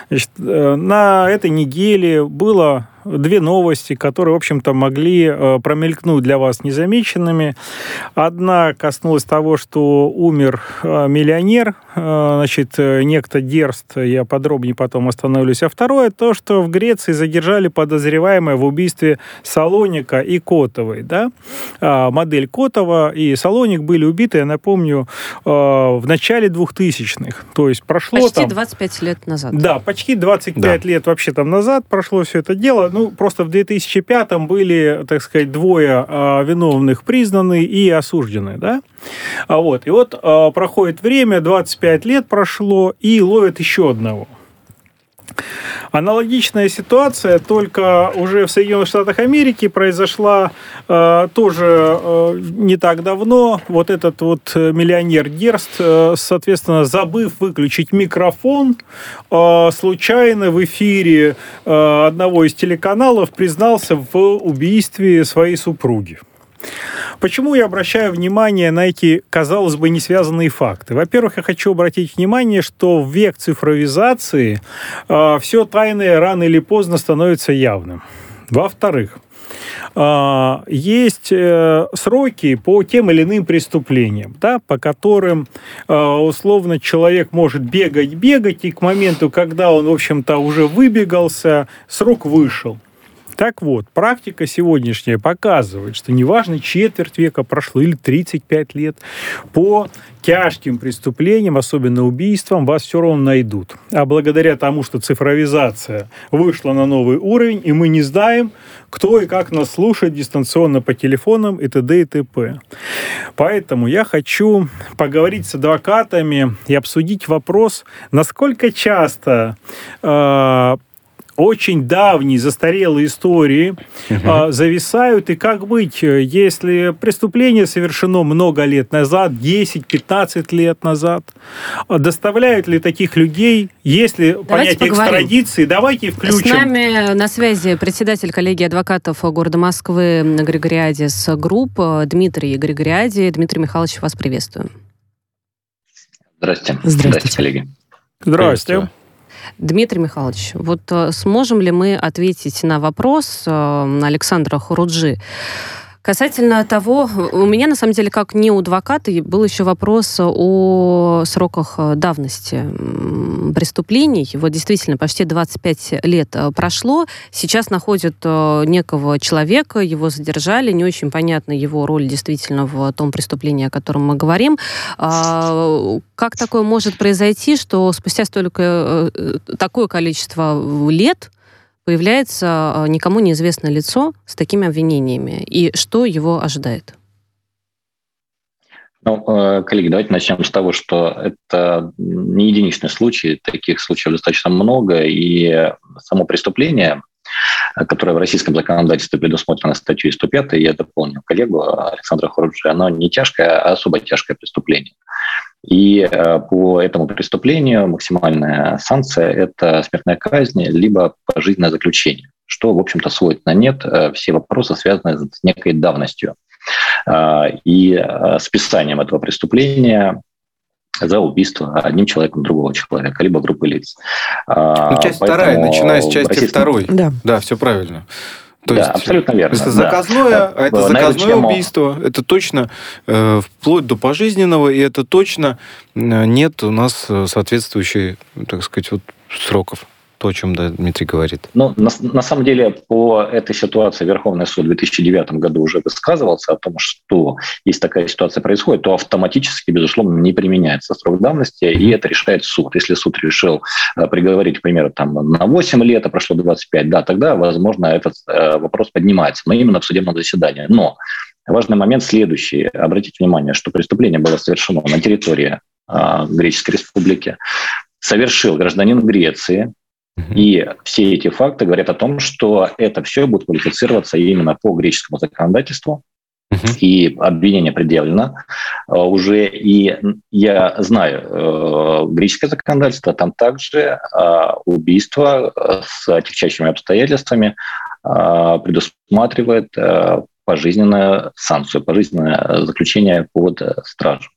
Значит, э, на этой неделе было две новости, которые, в общем-то, могли э, промелькнуть для вас незамеченными. Одна коснулась того, что умер э, миллионер, э, значит, некто Дерст, я подробнее потом остановлюсь. А второе, то, что в Греции задержали подозреваемое в убийстве Салоника и Котовой. Да? А, модель Котова и Салоник были убиты, я напомню, в начале 2000-х. То есть прошло Почти там... 25 лет назад. Да, почти 25 да. лет вообще там назад прошло все это дело. Ну, просто в 2005-м были, так сказать, двое а, виновных признаны и осуждены, да? А вот, и вот а, проходит время, 25 лет прошло, и ловят еще одного. Аналогичная ситуация, только уже в Соединенных Штатах Америки произошла э, тоже э, не так давно. Вот этот вот миллионер Герст, э, соответственно, забыв выключить микрофон, э, случайно в эфире э, одного из телеканалов признался в убийстве своей супруги. Почему я обращаю внимание на эти, казалось бы, не связанные факты? Во-первых, я хочу обратить внимание, что в век цифровизации э, все тайное рано или поздно становится явным. Во-вторых, а, есть э, сроки по тем или иным преступлениям, да, по которым а, условно человек может бегать, бегать, и к моменту, когда он, в общем-то, уже выбегался, срок вышел. Так вот, практика сегодняшняя показывает, что неважно, четверть века прошло или 35 лет, по тяжким преступлениям, особенно убийствам, вас все равно найдут. А благодаря тому, что цифровизация вышла на новый уровень, и мы не знаем, кто и как нас слушает дистанционно по телефонам и т.д. и т.п. Поэтому я хочу поговорить с адвокатами и обсудить вопрос, насколько часто э, очень давние застарелые истории угу. зависают. И как быть, если преступление совершено много лет назад, 10-15 лет назад? Доставляют ли таких людей, если Давайте понятие поговорим. экстрадиции? Давайте включим. С нами на связи председатель коллегии адвокатов города Москвы Grigoriadis Group Дмитрий Григориади. Дмитрий Михайлович, вас приветствую. Здравствуйте. Здравствуйте, Здравствуйте коллеги. Здравствуйте. Дмитрий Михайлович, вот э, сможем ли мы ответить на вопрос э, Александра Хуруджи? Касательно того, у меня на самом деле, как не у адвоката, был еще вопрос о сроках э, давности преступлений. Вот действительно, почти 25 лет э, прошло. Сейчас находят э, некого человека, его задержали. Не очень понятна его роль действительно в том преступлении, о котором мы говорим. А, как такое может произойти, что спустя столько, такое количество лет появляется а, никому неизвестное лицо с такими обвинениями, и что его ожидает? Ну, э, коллеги, давайте начнем с того, что это не единичный случай, таких случаев достаточно много, и само преступление, которое в российском законодательстве предусмотрено статьей 105, я дополнил коллегу Александра Хоруджи, оно не тяжкое, а особо тяжкое преступление. И э, по этому преступлению максимальная санкция – это смертная казнь, либо пожизненное заключение, что, в общем-то, сводит на нет э, все вопросы, связанные с некой давностью э, и списанием этого преступления за убийство одним человеком другого человека, либо группы лиц. Ну, часть Поэтому вторая, начиная с части российском... второй. Да. да, все правильно. То да, есть, абсолютно верно. Это заказное, да. а это заказное тему... убийство, это точно э, вплоть до пожизненного, и это точно э, нет у нас э, соответствующей, так сказать, вот, сроков. То, о чем да, Дмитрий говорит. Ну, на, на самом деле, по этой ситуации Верховный суд в 2009 году уже высказывался о том, что если такая ситуация происходит, то автоматически, безусловно, не применяется срок давности, и это решает суд. Если суд решил э, приговорить, к примеру, там, на 8 лет, а прошло 25, да, тогда, возможно, этот э, вопрос поднимается, но именно в судебном заседании. Но важный момент следующий. Обратите внимание, что преступление было совершено на территории э, Греческой Республики. Совершил гражданин Греции, и все эти факты говорят о том, что это все будет квалифицироваться именно по греческому законодательству, и обвинение предъявлено. А, уже. И я знаю э, греческое законодательство, там также а, убийство э, с отягчающими обстоятельствами а, предусматривает э, пожизненную санкцию, пожизненное заключение под стражу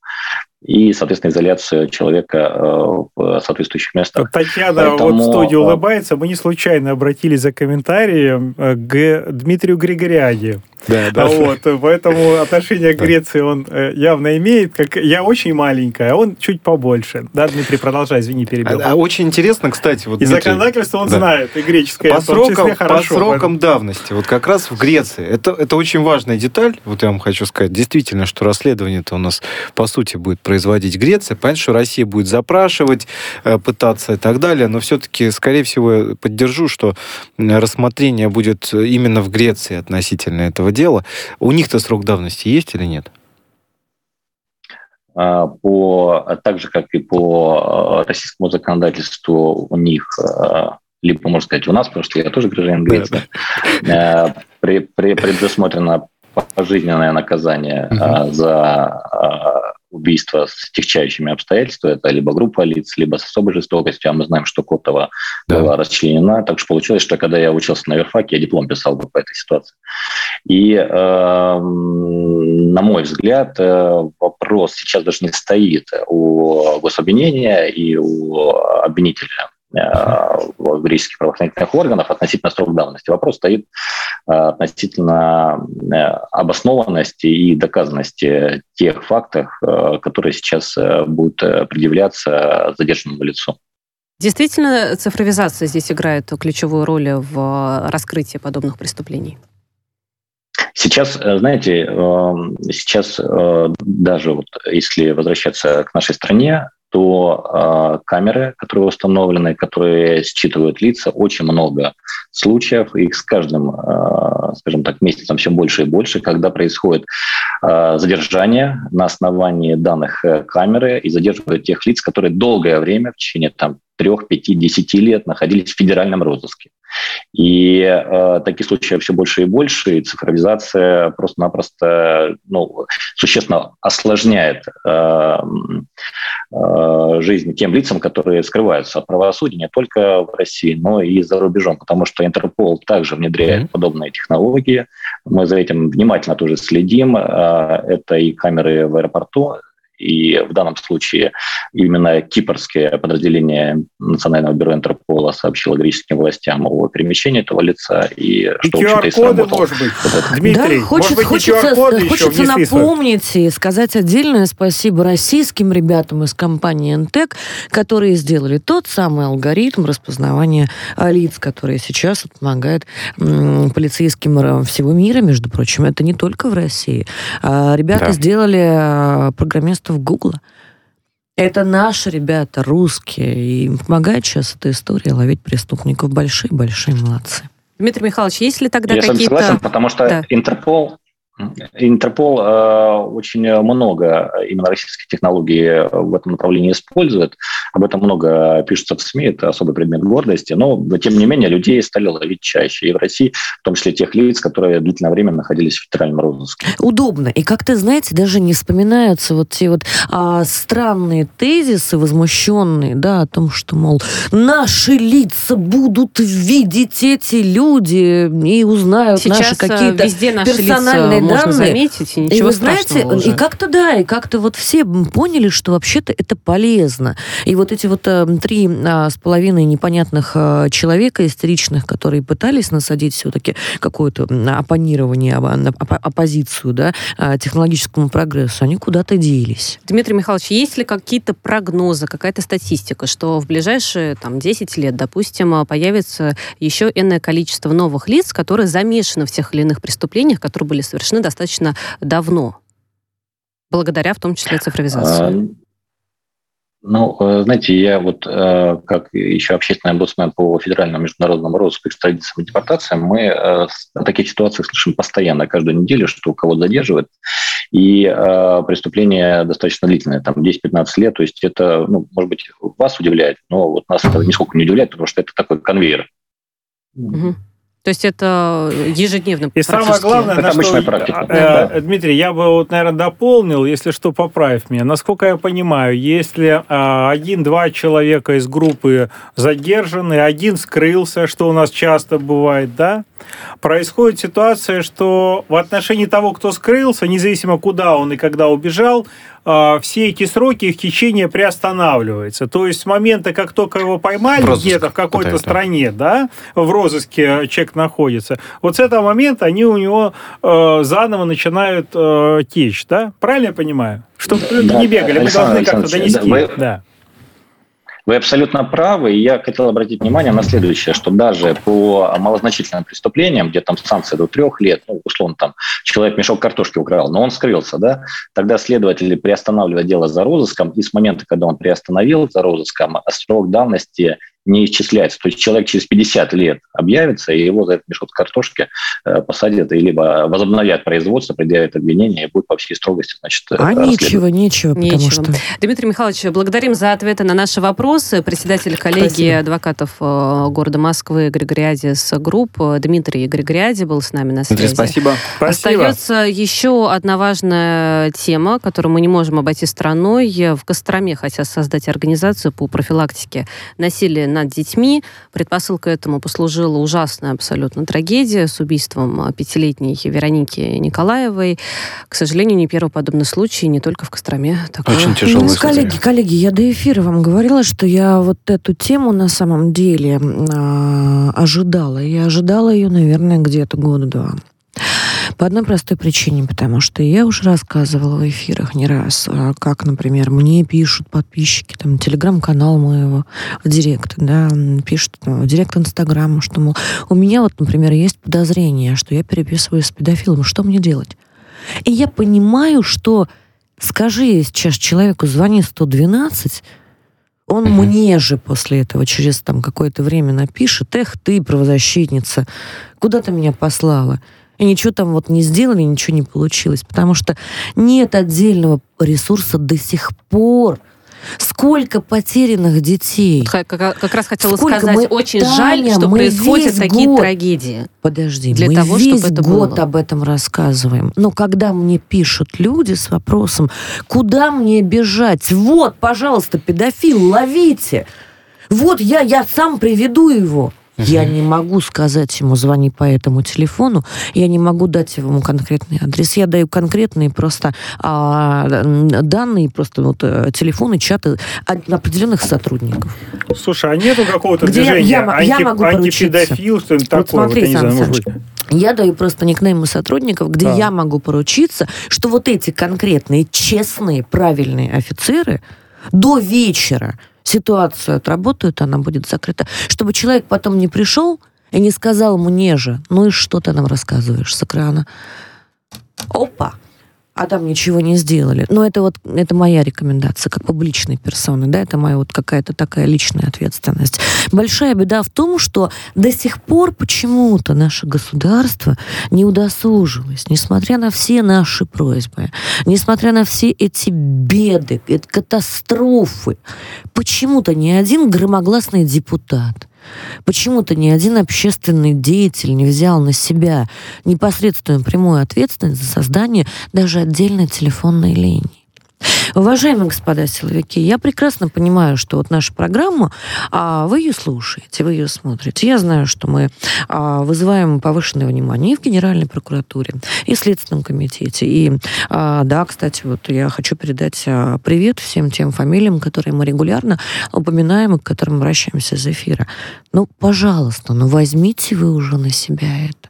и, соответственно, изоляцию человека э, в соответствующих местах. Татьяна Поэтому... вот в студии улыбается. Мы не случайно обратились за комментарием к Дмитрию Григоряне. Да, да. Вот, поэтому отношение к Греции он э, явно имеет. Как я очень маленькая, а он чуть побольше. Да, Дмитрий, продолжай, извини, перебил. А, очень интересно, кстати, вот и Дмитрий, законодательство он да. знает, и греческое. По срокам, хорошо, по срокам давности, вот как раз в Греции. Это, это очень важная деталь. Вот я вам хочу сказать, действительно, что расследование-то у нас по сути будет производить Греция. Понятно, что Россия будет запрашивать, э, пытаться и так далее, но все-таки, скорее всего, поддержу, что рассмотрение будет именно в Греции относительно этого дела. У них-то срок давности есть или нет? А, по, так же, как и по а, российскому законодательству, у них, а, либо, можно сказать, у нас, потому что я тоже гражданин Греции, да, да. предусмотрено пожизненное наказание угу. за убийства с техчающими обстоятельствами, это либо группа лиц, либо с особой жестокостью, а мы знаем, что Котова да. была расчленена. Так что получилось, что когда я учился на юрфаке, я диплом писал бы по этой ситуации. И, э, на мой взгляд, э, вопрос сейчас даже не стоит у гособвинения и у обвинителя греческих правоохранительных органов относительно срок давности. Вопрос стоит э, относительно э, обоснованности и доказанности тех фактов, э, которые сейчас будут предъявляться задержанному лицу. Действительно, цифровизация здесь играет ключевую роль в раскрытии подобных преступлений? Сейчас, знаете, сейчас даже вот если возвращаться к нашей стране, то э, камеры, которые установлены, которые считывают лица, очень много случаев, их с каждым, э, скажем так, месяцем все больше и больше, когда происходит э, задержание на основании данных э, камеры и задерживают тех лиц, которые долгое время, в течение там, трех, пяти, десяти лет находились в федеральном розыске. И э, таких случаев все больше и больше, и цифровизация просто-напросто ну, существенно осложняет э, э, жизнь тем лицам, которые скрываются от правосудия не только в России, но и за рубежом, потому что Интерпол также внедряет mm-hmm. подобные технологии. Мы за этим внимательно тоже следим. Э, это и камеры в аэропорту, и в данном случае именно кипрское подразделение Национального бюро Интерпола сообщило греческим властям о перемещении этого лица. И, и что, QR-коды, может быть, Дмитрий, да, хочет, может быть, хочется, хочется напомнить и сказать отдельное спасибо российским ребятам из компании Entec, которые сделали тот самый алгоритм распознавания лиц, который сейчас помогает полицейским всего мира, между прочим. Это не только в России. А, ребята да. сделали а, программистов в Гугла. Это наши ребята, русские, и им помогает сейчас эта история ловить преступников. Большие-большие молодцы. Дмитрий Михайлович, есть ли тогда Я какие-то... Я согласен, потому что да. Интерпол Интерпол э, очень много именно российских технологий в этом направлении использует. Об этом много пишется в СМИ, это особый предмет гордости. Но, тем не менее, людей стали ловить чаще. И в России, в том числе тех лиц, которые длительное время находились в федеральном розыске. Удобно. И как-то, знаете, даже не вспоминаются вот те вот а, странные тезисы, возмущенные, да, о том, что, мол, наши лица будут видеть эти люди и узнают Сейчас наши э, какие-то персональные можно заметить, и ничего и вы знаете, уже. И как-то да, и как-то вот все поняли, что вообще-то это полезно. И вот эти вот э, три а, с половиной непонятных а, человека истеричных, которые пытались насадить все-таки какое-то оппонирование, оп- оппозицию да, а, технологическому прогрессу, они куда-то делись. Дмитрий Михайлович, есть ли какие-то прогнозы, какая-то статистика, что в ближайшие там, 10 лет, допустим, появится еще энное количество новых лиц, которые замешаны в тех или иных преступлениях, которые были совершены достаточно давно, благодаря в том числе цифровизации? А, ну, э, знаете, я вот э, как еще общественный омбудсмен по федеральному международному розыску, экстрадициям и депортациям, мы э, о таких ситуациях слышим постоянно, каждую неделю, что кого-то задерживают. И преступление достаточно длительное, там 10-15 лет. То есть это, ну, может быть, вас удивляет, но вот нас это нисколько не удивляет, потому что это такой конвейер. Угу. То есть это ежедневно. И самое главное, это на что, практика. Э, да. Дмитрий, я бы вот, наверное, дополнил, если что, поправь меня. Насколько я понимаю, если э, один-два человека из группы задержаны, один скрылся, что у нас часто бывает, да, происходит ситуация, что в отношении того, кто скрылся, независимо куда он и когда убежал, а, все эти сроки, их течение приостанавливается. То есть с момента, как только его поймали где-то в какой-то стране, да, в розыске человек находится, вот с этого момента они у него э, заново начинают э, течь, да? Правильно я понимаю? Чтобы люди да, не бегали, мы должны как-то донести. Да, вы... да. Вы абсолютно правы, и я хотел обратить внимание на следующее, что даже по малозначительным преступлениям, где там санкция до трех лет, ну, условно, там, человек мешок картошки украл, но он скрылся, да, тогда следователи приостанавливают дело за розыском, и с момента, когда он приостановил за розыском, срок давности не исчисляется. То есть человек через 50 лет объявится, и его за этот мешок картошки э, посадят, и либо возобновят производство, предъявят обвинение, и будет по всей строгости, значит, А нечего, нечего, потому нечего. что... Дмитрий Михайлович, благодарим за ответы на наши вопросы. Председатель коллегии Спасибо. адвокатов э, города Москвы Grigoriadis Group Дмитрий Григориади был с нами на связи. Дмитрий, спасибо. Остается еще одна важная тема, которую мы не можем обойти страной. В Костроме хотят создать организацию по профилактике насилия над детьми. Предпосылкой этому послужила ужасная абсолютно трагедия с убийством пятилетней Вероники Николаевой. К сожалению, не первый подобный случай, не только в Костроме. Такое. Очень тяжелый ну, коллеги, коллеги, я до эфира вам говорила, что я вот эту тему на самом деле э, ожидала. Я ожидала ее, наверное, где-то года два. По одной простой причине, потому что я уже рассказывала в эфирах не раз, а как, например, мне пишут подписчики, там, телеграм-канал моего, директ, да, пишут ну, директ Инстаграма, что, мол, у меня вот, например, есть подозрение, что я переписываюсь с педофилом, что мне делать? И я понимаю, что скажи сейчас человеку, звони 112, он угу. мне же после этого через там какое-то время напишет, эх, ты, правозащитница, куда ты меня послала? И ничего там вот не сделали, ничего не получилось, потому что нет отдельного ресурса до сих пор. Сколько потерянных детей. Как, как, раз хотела Сколько сказать, мы, очень Таня, жаль, что происходят такие год, трагедии. Подожди, для мы того, весь чтобы это год было. об этом рассказываем. Но когда мне пишут люди с вопросом, куда мне бежать? Вот, пожалуйста, педофил, ловите. Вот я, я сам приведу его. Я не могу сказать ему, звони по этому телефону, я не могу дать ему конкретный адрес. Я даю конкретные просто а, данные, просто вот э, телефоны, чаты определенных сотрудников. Слушай, а нету какого-то Где движения я, я, я могу антипедофил, что-нибудь вот такое? Смотри, вот, я, не знаю, я даю просто никнеймы сотрудников, где да. я могу поручиться, что вот эти конкретные, честные, правильные офицеры до вечера ситуацию отработают, она будет закрыта. Чтобы человек потом не пришел и не сказал мне же, ну и что ты нам рассказываешь с экрана? Опа! А там ничего не сделали. Но это вот это моя рекомендация как публичной персоны, да, это моя вот какая-то такая личная ответственность. Большая беда в том, что до сих пор почему-то наше государство не удосужилось, несмотря на все наши просьбы, несмотря на все эти беды, эти катастрофы, почему-то ни один громогласный депутат Почему-то ни один общественный деятель не взял на себя непосредственную прямую ответственность за создание даже отдельной телефонной линии. Уважаемые господа силовики, я прекрасно понимаю, что вот наша программа, а, вы ее слушаете, вы ее смотрите. Я знаю, что мы а, вызываем повышенное внимание и в Генеральной прокуратуре, и в Следственном комитете. И а, да, кстати, вот я хочу передать а, привет всем тем фамилиям, которые мы регулярно упоминаем и к которым обращаемся из эфира. Ну, пожалуйста, ну возьмите вы уже на себя это.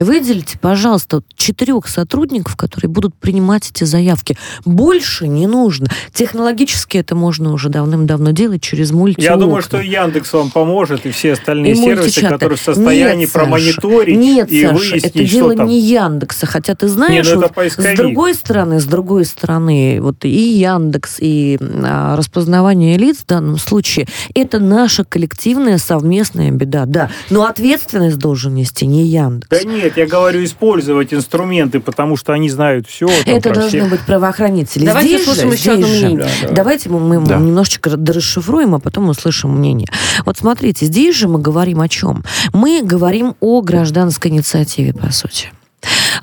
Выделите, пожалуйста, четырех сотрудников, которые будут принимать эти заявки. Больше не нужно. Технологически это можно уже давным-давно делать через мульти. Я думаю, что Яндекс вам поможет, и все остальные и сервисы, которые в состоянии нет, промониторить нет, и Саша, выяснить, это дело там. не Яндекса. Хотя ты знаешь, нет, ну вот с другой стороны, с другой стороны, вот и Яндекс, и а, распознавание лиц в данном случае, это наша коллективная совместная беда. Да, но ответственность должен нести не Яндекс. Да нет, нет, я говорю использовать инструменты, потому что они знают все. Это должны всех. быть правоохранители. Давайте здесь услышим же, еще одно мнение. Да, да. Давайте мы да. немножечко расшифруем, а потом услышим мнение. Вот смотрите, здесь же мы говорим о чем? Мы говорим о гражданской инициативе, по сути.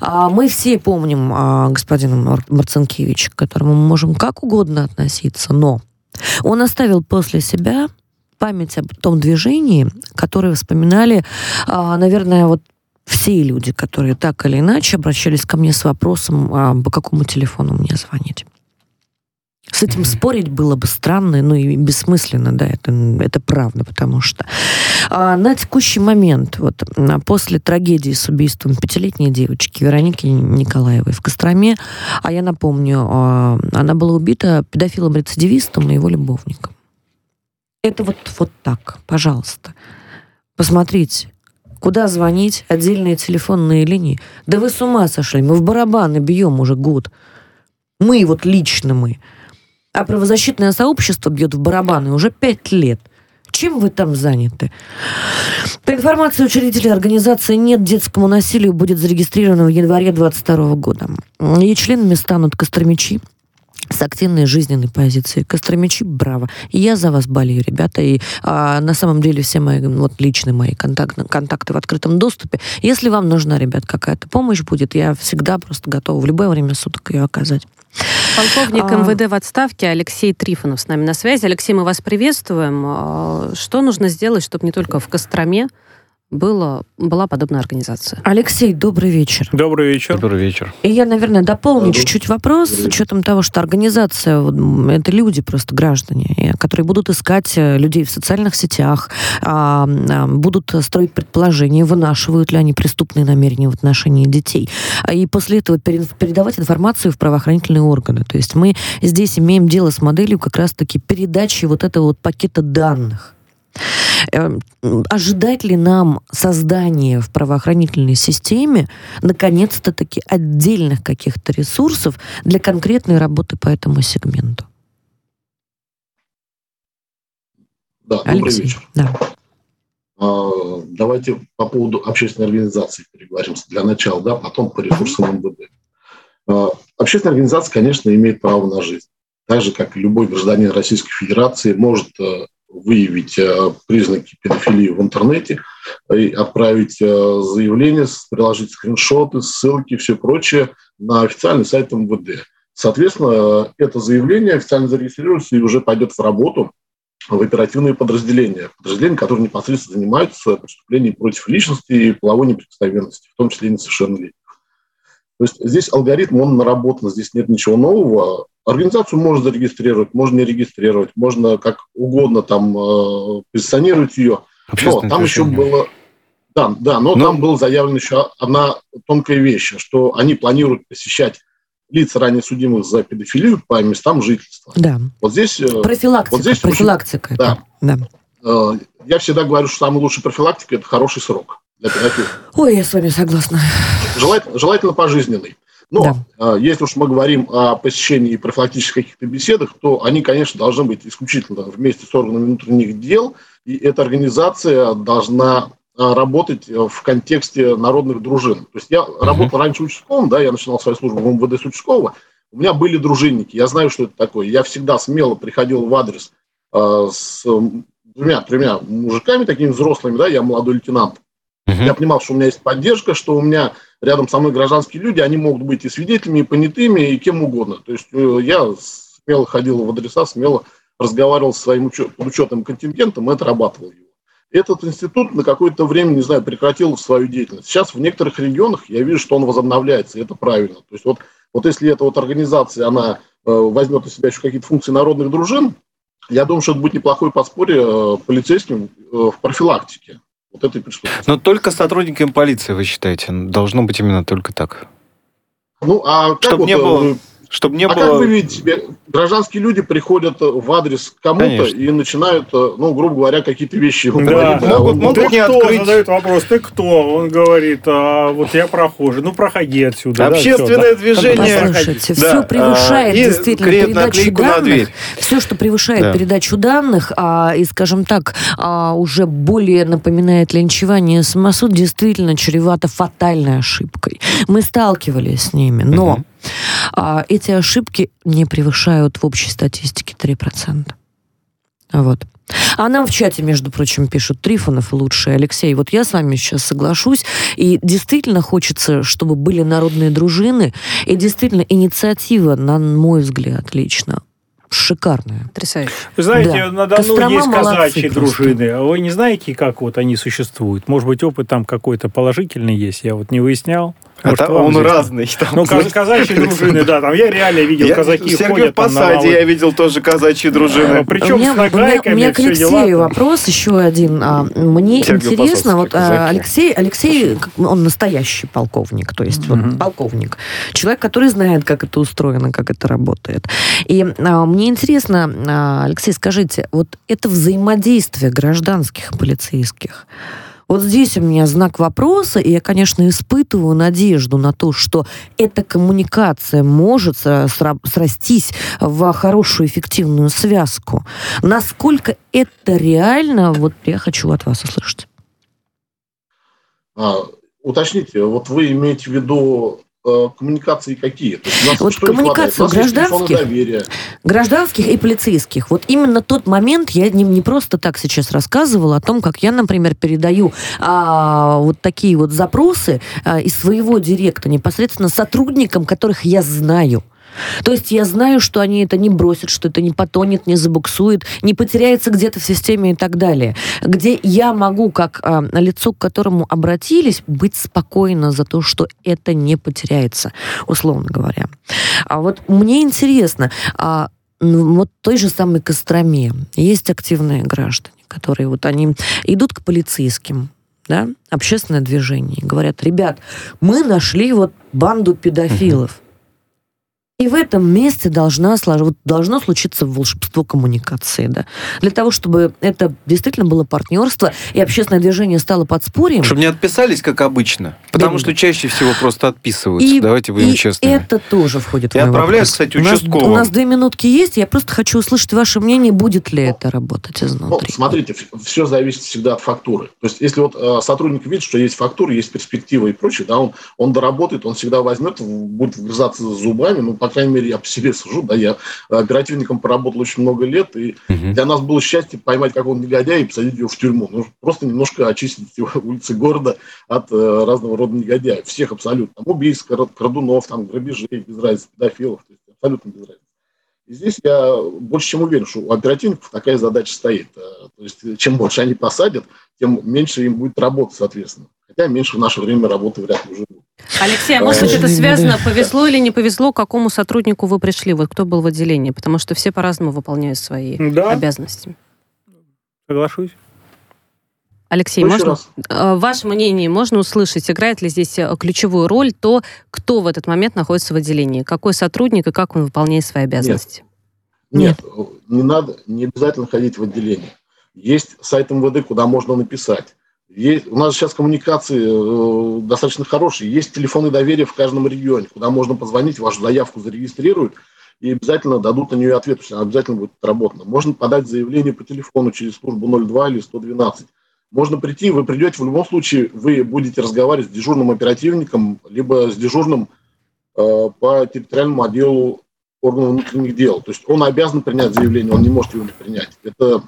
А, мы все помним а, господина Марцинкевича, к которому мы можем как угодно относиться, но он оставил после себя память об том движении, которое вспоминали, а, наверное, вот все люди, которые так или иначе обращались ко мне с вопросом, а, по какому телефону мне звонить. С этим mm-hmm. спорить было бы странно, ну и бессмысленно, да, это, это правда, потому что а, на текущий момент, вот после трагедии с убийством пятилетней девочки Вероники Николаевой в Костроме, а я напомню, а, она была убита педофилом-рецидивистом и его любовником. Это вот, вот так, пожалуйста. Посмотрите, Куда звонить? Отдельные телефонные линии. Да вы с ума сошли. Мы в барабаны бьем уже год. Мы, вот лично мы. А правозащитное сообщество бьет в барабаны уже пять лет. Чем вы там заняты? По информации учредителей организации «Нет детскому насилию» будет зарегистрировано в январе 2022 года. Ее членами станут костромичи, с активной жизненной позиции. Костромичи, браво. И я за вас болею, ребята. И а, на самом деле все мои, вот личные мои контакты, контакты в открытом доступе. Если вам нужна, ребят, какая-то помощь будет, я всегда просто готова в любое время суток ее оказать. Полковник а... МВД в отставке Алексей Трифонов с нами на связи. Алексей, мы вас приветствуем. А, что нужно сделать, чтобы не только в Костроме, было, была подобная организация. Алексей, добрый вечер. Добрый вечер. Добрый вечер. И я, наверное, дополню чуть-чуть вопрос с учетом того, что организация, это люди просто, граждане, которые будут искать э, людей в социальных сетях, а, а, будут строить предположения, вынашивают ли они преступные намерения в отношении детей. И после этого передавать информацию в правоохранительные органы. То есть мы здесь имеем дело с моделью как раз-таки передачи вот этого вот пакета данных. Эм, ожидать ли нам создания в правоохранительной системе наконец-то таки отдельных каких-то ресурсов для конкретной работы по этому сегменту? Да, Алексей, добрый вечер. Да. А, давайте по поводу общественной организации переговорим для начала, да, потом по ресурсам МВД. А, общественная организация, конечно, имеет право на жизнь. Так же, как и любой гражданин Российской Федерации может э, выявить э, признаки педофилии в интернете, отправить э, заявление, приложить скриншоты, ссылки, все прочее на официальный сайт МВД. Соответственно, это заявление официально зарегистрируется и уже пойдет в работу в оперативные подразделения, подразделения, которые непосредственно занимаются преступлением против личности и половой неприкосновенности, в том числе несовершеннолетних. То есть здесь алгоритм, он наработан, здесь нет ничего нового. Организацию можно зарегистрировать, можно не регистрировать, можно как угодно там э, позиционировать ее. Но там еще было... Да, да, но, но там была заявлена еще одна тонкая вещь, что они планируют посещать лиц, ранее судимых за педофилию по местам жительства. Да. Вот здесь... Э, профилактика. Вот здесь профилактика. Очень, да. да. Э, я всегда говорю, что самая лучшая профилактика – это хороший срок для терапии. Ой, я с вами согласна. Желательно, желательно пожизненный. Но да. А, если уж мы говорим о посещении профилактических каких-то беседах, то они, конечно, должны быть исключительно вместе с органами внутренних дел, и эта организация должна а, работать в контексте народных дружин. То есть я uh-huh. работал раньше участковым, да, я начинал свою службу в МВД с участкового, у меня были дружинники, я знаю, что это такое. Я всегда смело приходил в адрес э, с двумя-тремя мужиками такими взрослыми, да, я молодой лейтенант, Uh-huh. Я понимал, что у меня есть поддержка, что у меня рядом со мной гражданские люди, они могут быть и свидетелями, и понятыми, и кем угодно. То есть э, я смело ходил в адреса, смело разговаривал со своим учет, учетным контингентом и отрабатывал его. Этот институт на какое-то время, не знаю, прекратил свою деятельность. Сейчас в некоторых регионах я вижу, что он возобновляется, и это правильно. То есть вот, вот если эта вот организация, она э, возьмет на себя еще какие-то функции народных дружин, я думаю, что это будет неплохое подспорье э, полицейским э, в профилактике вот этой преступности. Но только сотрудникам полиции, вы считаете, должно быть именно только так? Ну, а как Чтобы вот, не было э, чтобы не а было... как вы видите себе, гражданские люди приходят в адрес кому-то и начинают, э, ну, грубо говоря, какие-то вещи ему Да, говорить. а могут, он- могут ты ты не кто открыть. задает вопрос, ты кто? Он говорит, а, вот я прохожий, ну проходи отсюда. да, Общественное да. движение. Послушайте, Да, все превышает а, действительно передачу данных. Все, что превышает Да. передачу данных, а, и, скажем так, а, уже более напоминает линчевание самосуд, действительно чревато фатальной ошибкой. Мы сталкивались с ними, но а, эти ошибки не превышают в общей статистике 3%. Вот. А нам в чате, между прочим, пишут Трифонов лучший. Алексей, вот я с вами сейчас соглашусь. И действительно хочется, чтобы были народные дружины. И действительно инициатива, на мой взгляд, лично, шикарная. Потрясающе. Вы знаете, Да. на Дону Кострома есть казачьи дружины. А Вы не знаете, как вот они существуют? Может быть, опыт там какой-то положительный есть? Я вот не выяснял. Может, Это вам он известно? разный. там, Ну, знаете. казачьи дружины, да, там я реально видел, Я- казаки в Сергиев ходят на Посаде я видел тоже казачьи дружины. Причем у меня, с у меня- у меня к все дела. Алексею вопрос еще один. А, Мне Сергиев интересно, вот а, казаки. Алексей, Алексей, он настоящий полковник, то есть вот Мгм. полковник, человек, который знает, как это устроено, как это работает. И а, мне интересно, а, Алексей, скажите, вот это взаимодействие гражданских и полицейских, вот здесь у меня знак вопроса, и я, конечно, испытываю надежду на то, что эта коммуникация может сра- сра- срастись в хорошую эффективную связку. Насколько это реально, вот я хочу от вас услышать. А, уточните, вот вы имеете в виду э, коммуникации какие? То есть у нас Вот что коммуникацию гражданских. Гражданских и полицейских. Вот именно тот момент я не, не просто так сейчас рассказывала о том, как я, например, передаю а, вот такие вот запросы а, из своего директа непосредственно сотрудникам, которых я знаю. То есть я знаю, что они это не бросят, что это не потонет, не забуксует, не потеряется где-то в системе и так далее. Где я могу, как а, лицо, к которому обратились, быть спокойно за то, что это не потеряется, условно говоря. А вот мне интересно, а, ну, вот той же самой Костроме есть активные граждане, которые вот они идут к полицейским, да, общественное движение, говорят, ребят, мы нашли вот банду педофилов. И в этом месте должна, должно случиться волшебство коммуникации, да. Для того, чтобы это действительно было партнерство, и общественное движение стало подспорьем. Чтобы не отписались, как обычно. Потому Да. что чаще всего просто отписываются. И- Давайте будем и честными. это тоже входит Я в мой отправляю, вопрос. кстати, у нас, участковым. у нас две минутки есть, я просто хочу услышать ваше мнение, будет ли это работать Ну, изнутри. смотрите, все зависит всегда от фактуры. То есть, если вот э, сотрудник видит, что есть фактура, есть перспектива и прочее, да, он, он доработает, он всегда возьмет, будет вгрызаться зубами. Ну, по крайней мере, я по себе сужу, да, я оперативником поработал очень много лет, и Мгм. для нас было счастье поймать какого-то негодяя и посадить его в тюрьму. Ну, просто немножко очистить его улицы города от э, разного рода негодяев. Всех абсолютно. Там убийств, кра- крадунов, там, грабежей, без разницы, педофилов. То есть, абсолютно без разницы. И здесь я больше чем уверен, что у оперативников такая задача стоит. Э, То есть э, чем больше они посадят, тем меньше им будет работы, соответственно. Хотя меньше в наше время работы вряд ли уже будет. Алексей, а может быть, это Э, связано, повезло или не повезло, к какому сотруднику вы пришли? Вот кто был в отделении? Потому что все по-разному выполняют свои Да, обязанности. соглашусь. Алексей, еще можно, раз. э, ваше мнение можно услышать? Играет ли здесь э, ключевую роль то, кто в этот момент находится в отделении? Какой сотрудник и как он выполняет свои обязанности? Нет, не надо, не обязательно ходить в отделение. Есть сайт МВД, куда можно написать. Есть, у нас сейчас коммуникации э, достаточно хорошие. Есть телефоны доверия в каждом регионе, куда можно позвонить, вашу заявку зарегистрируют и обязательно дадут на нее ответ, то есть она обязательно будет отработана. Можно подать заявление по телефону через службу 02 или 112. Можно прийти, вы придете, в любом случае вы будете разговаривать с дежурным оперативником, либо с дежурным э, по территориальному отделу органов внутренних дел. То есть он обязан принять заявление, он не может его не принять. Это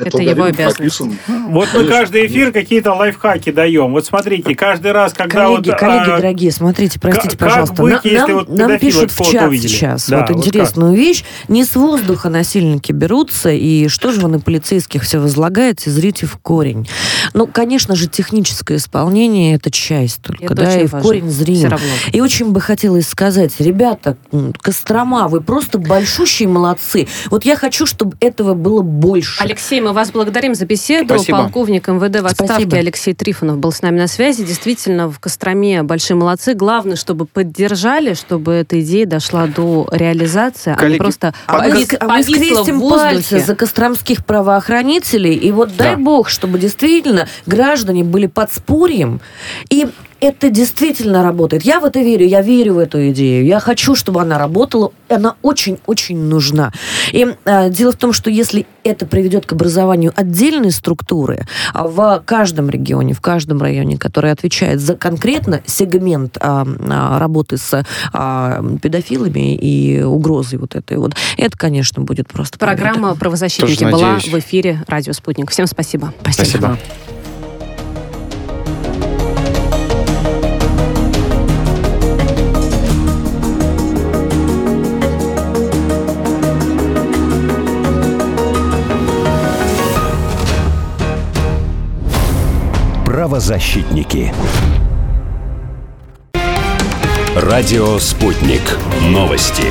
Это, это его обязанность. Вот мы каждый эфир какие-то лайфхаки даем. Вот смотрите, каждый раз, когда коллеги, вот... Коллеги, а, дорогие, смотрите, простите, как пожалуйста. Быть, нам, если вот нам пишут в чат увидели? сейчас да, вот, вот интересную как? вещь. Не с воздуха насильники берутся, и что же вы на полицейских все возлагаете, зрите в корень. Ну, конечно же, техническое исполнение – это часть только, это да, и в корень зрим. И очень бы хотелось сказать, ребята, Кострома, вы просто большущие молодцы. Вот я хочу, чтобы этого было больше. Алексей, мы вас благодарим за беседу. Спасибо. Полковник МВД в отставке Спасибо. Алексей Трифонов был с нами на связи. Действительно, в Костроме большие молодцы. Главное, чтобы поддержали, чтобы эта идея дошла до реализации, Коллеги, а не просто а повис, мы, а мы скрестим пальцы за костромских правоохранителей. И вот дай да. бог, чтобы действительно граждане были подспорьем и это действительно работает. Я в это верю, я верю в эту идею. Я хочу, чтобы она работала. Она очень-очень нужна. И э, дело в том, что если это приведет к образованию отдельной структуры а в каждом регионе, в каждом районе, который отвечает за конкретно сегмент а, работы с а, педофилами и угрозой вот этой вот, это, конечно, будет просто... Программа. «Правозащитники» была в эфире «Радио Спутник». Всем спасибо. Спасибо. спасибо. Правозащитники. Радио «Спутник». Новости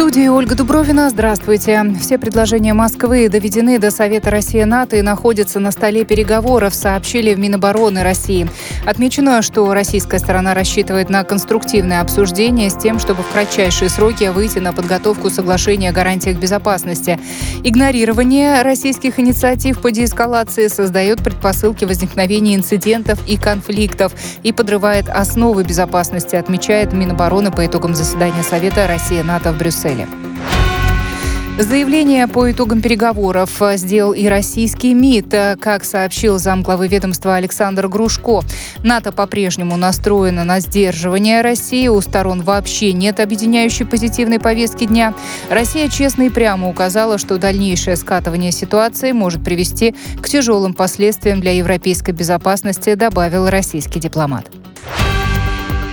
студии Ольга Дубровина. Здравствуйте. Все предложения Москвы доведены до Совета России-НАТО и находятся на столе переговоров, сообщили в Минобороны России. Отмечено, что российская сторона рассчитывает на конструктивное обсуждение с тем, чтобы в кратчайшие сроки выйти на подготовку соглашения о гарантиях безопасности. Игнорирование российских инициатив по деэскалации создает предпосылки возникновения инцидентов и конфликтов и подрывает основы безопасности, отмечает Минобороны по итогам заседания Совета Россия-НАТО в Брюсселе цели. Заявление по итогам переговоров сделал и российский МИД. Как сообщил замглавы ведомства Александр Грушко, НАТО по-прежнему настроено на сдерживание России. У сторон вообще нет объединяющей позитивной повестки дня. Россия честно и прямо указала, что дальнейшее скатывание ситуации может привести к тяжелым последствиям для европейской безопасности, добавил российский дипломат.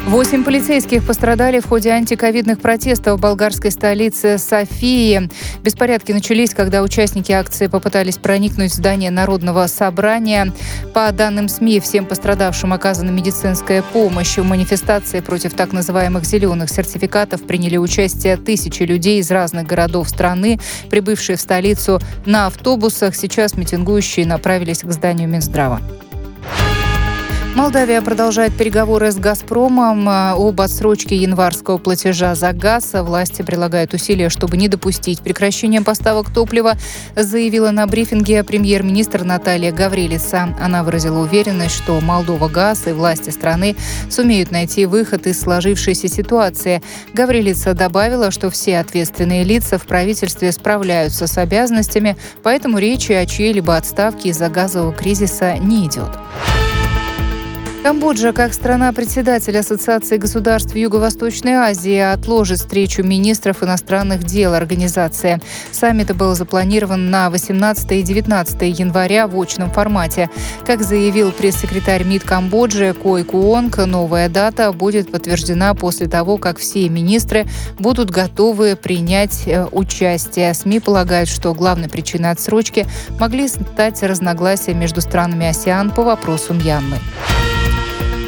Восемь полицейских пострадали в ходе антиковидных протестов в болгарской столице Софии. Беспорядки начались, когда участники акции попытались проникнуть в здание Народного собрания. По данным СМИ, всем пострадавшим оказана медицинская помощь. В манифестации против так называемых зеленых сертификатов приняли участие тысячи людей из разных городов страны, прибывшие в столицу на автобусах. Сейчас митингующие направились к зданию Минздрава. Молдавия продолжает переговоры с «Газпромом» э, об отсрочке январского платежа за газ. Власти прилагают усилия, чтобы не допустить прекращения поставок топлива, заявила на брифинге премьер-министр Наталья Гаврилица. Она выразила уверенность, что Молдова газ и власти страны сумеют найти выход из сложившейся ситуации. Гаврилица добавила, что все ответственные лица в правительстве справляются с обязанностями, поэтому речи о чьей-либо отставке из-за газового кризиса не идет. Камбоджа, как страна-председатель Ассоциации государств Юго-Восточной Азии, отложит встречу министров иностранных дел организации. Саммит был запланирован на 18 и 19 января в очном формате. Как заявил пресс-секретарь МИД Камбоджи Кой Куонг, новая дата будет подтверждена после того, как все министры будут готовы принять э, участие. СМИ полагают, что главной причиной отсрочки могли стать разногласия между странами АСИАН по вопросу Мьянмы.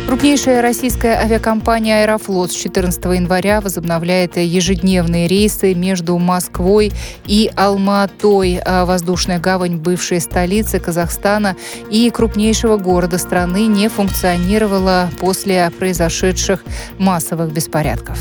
Крупнейшая российская авиакомпания «Аэрофлот» с 14 января возобновляет ежедневные рейсы между Москвой и Алматой, а воздушная гавань бывшей столицы Казахстана и крупнейшего города страны не функционировала после произошедших массовых беспорядков.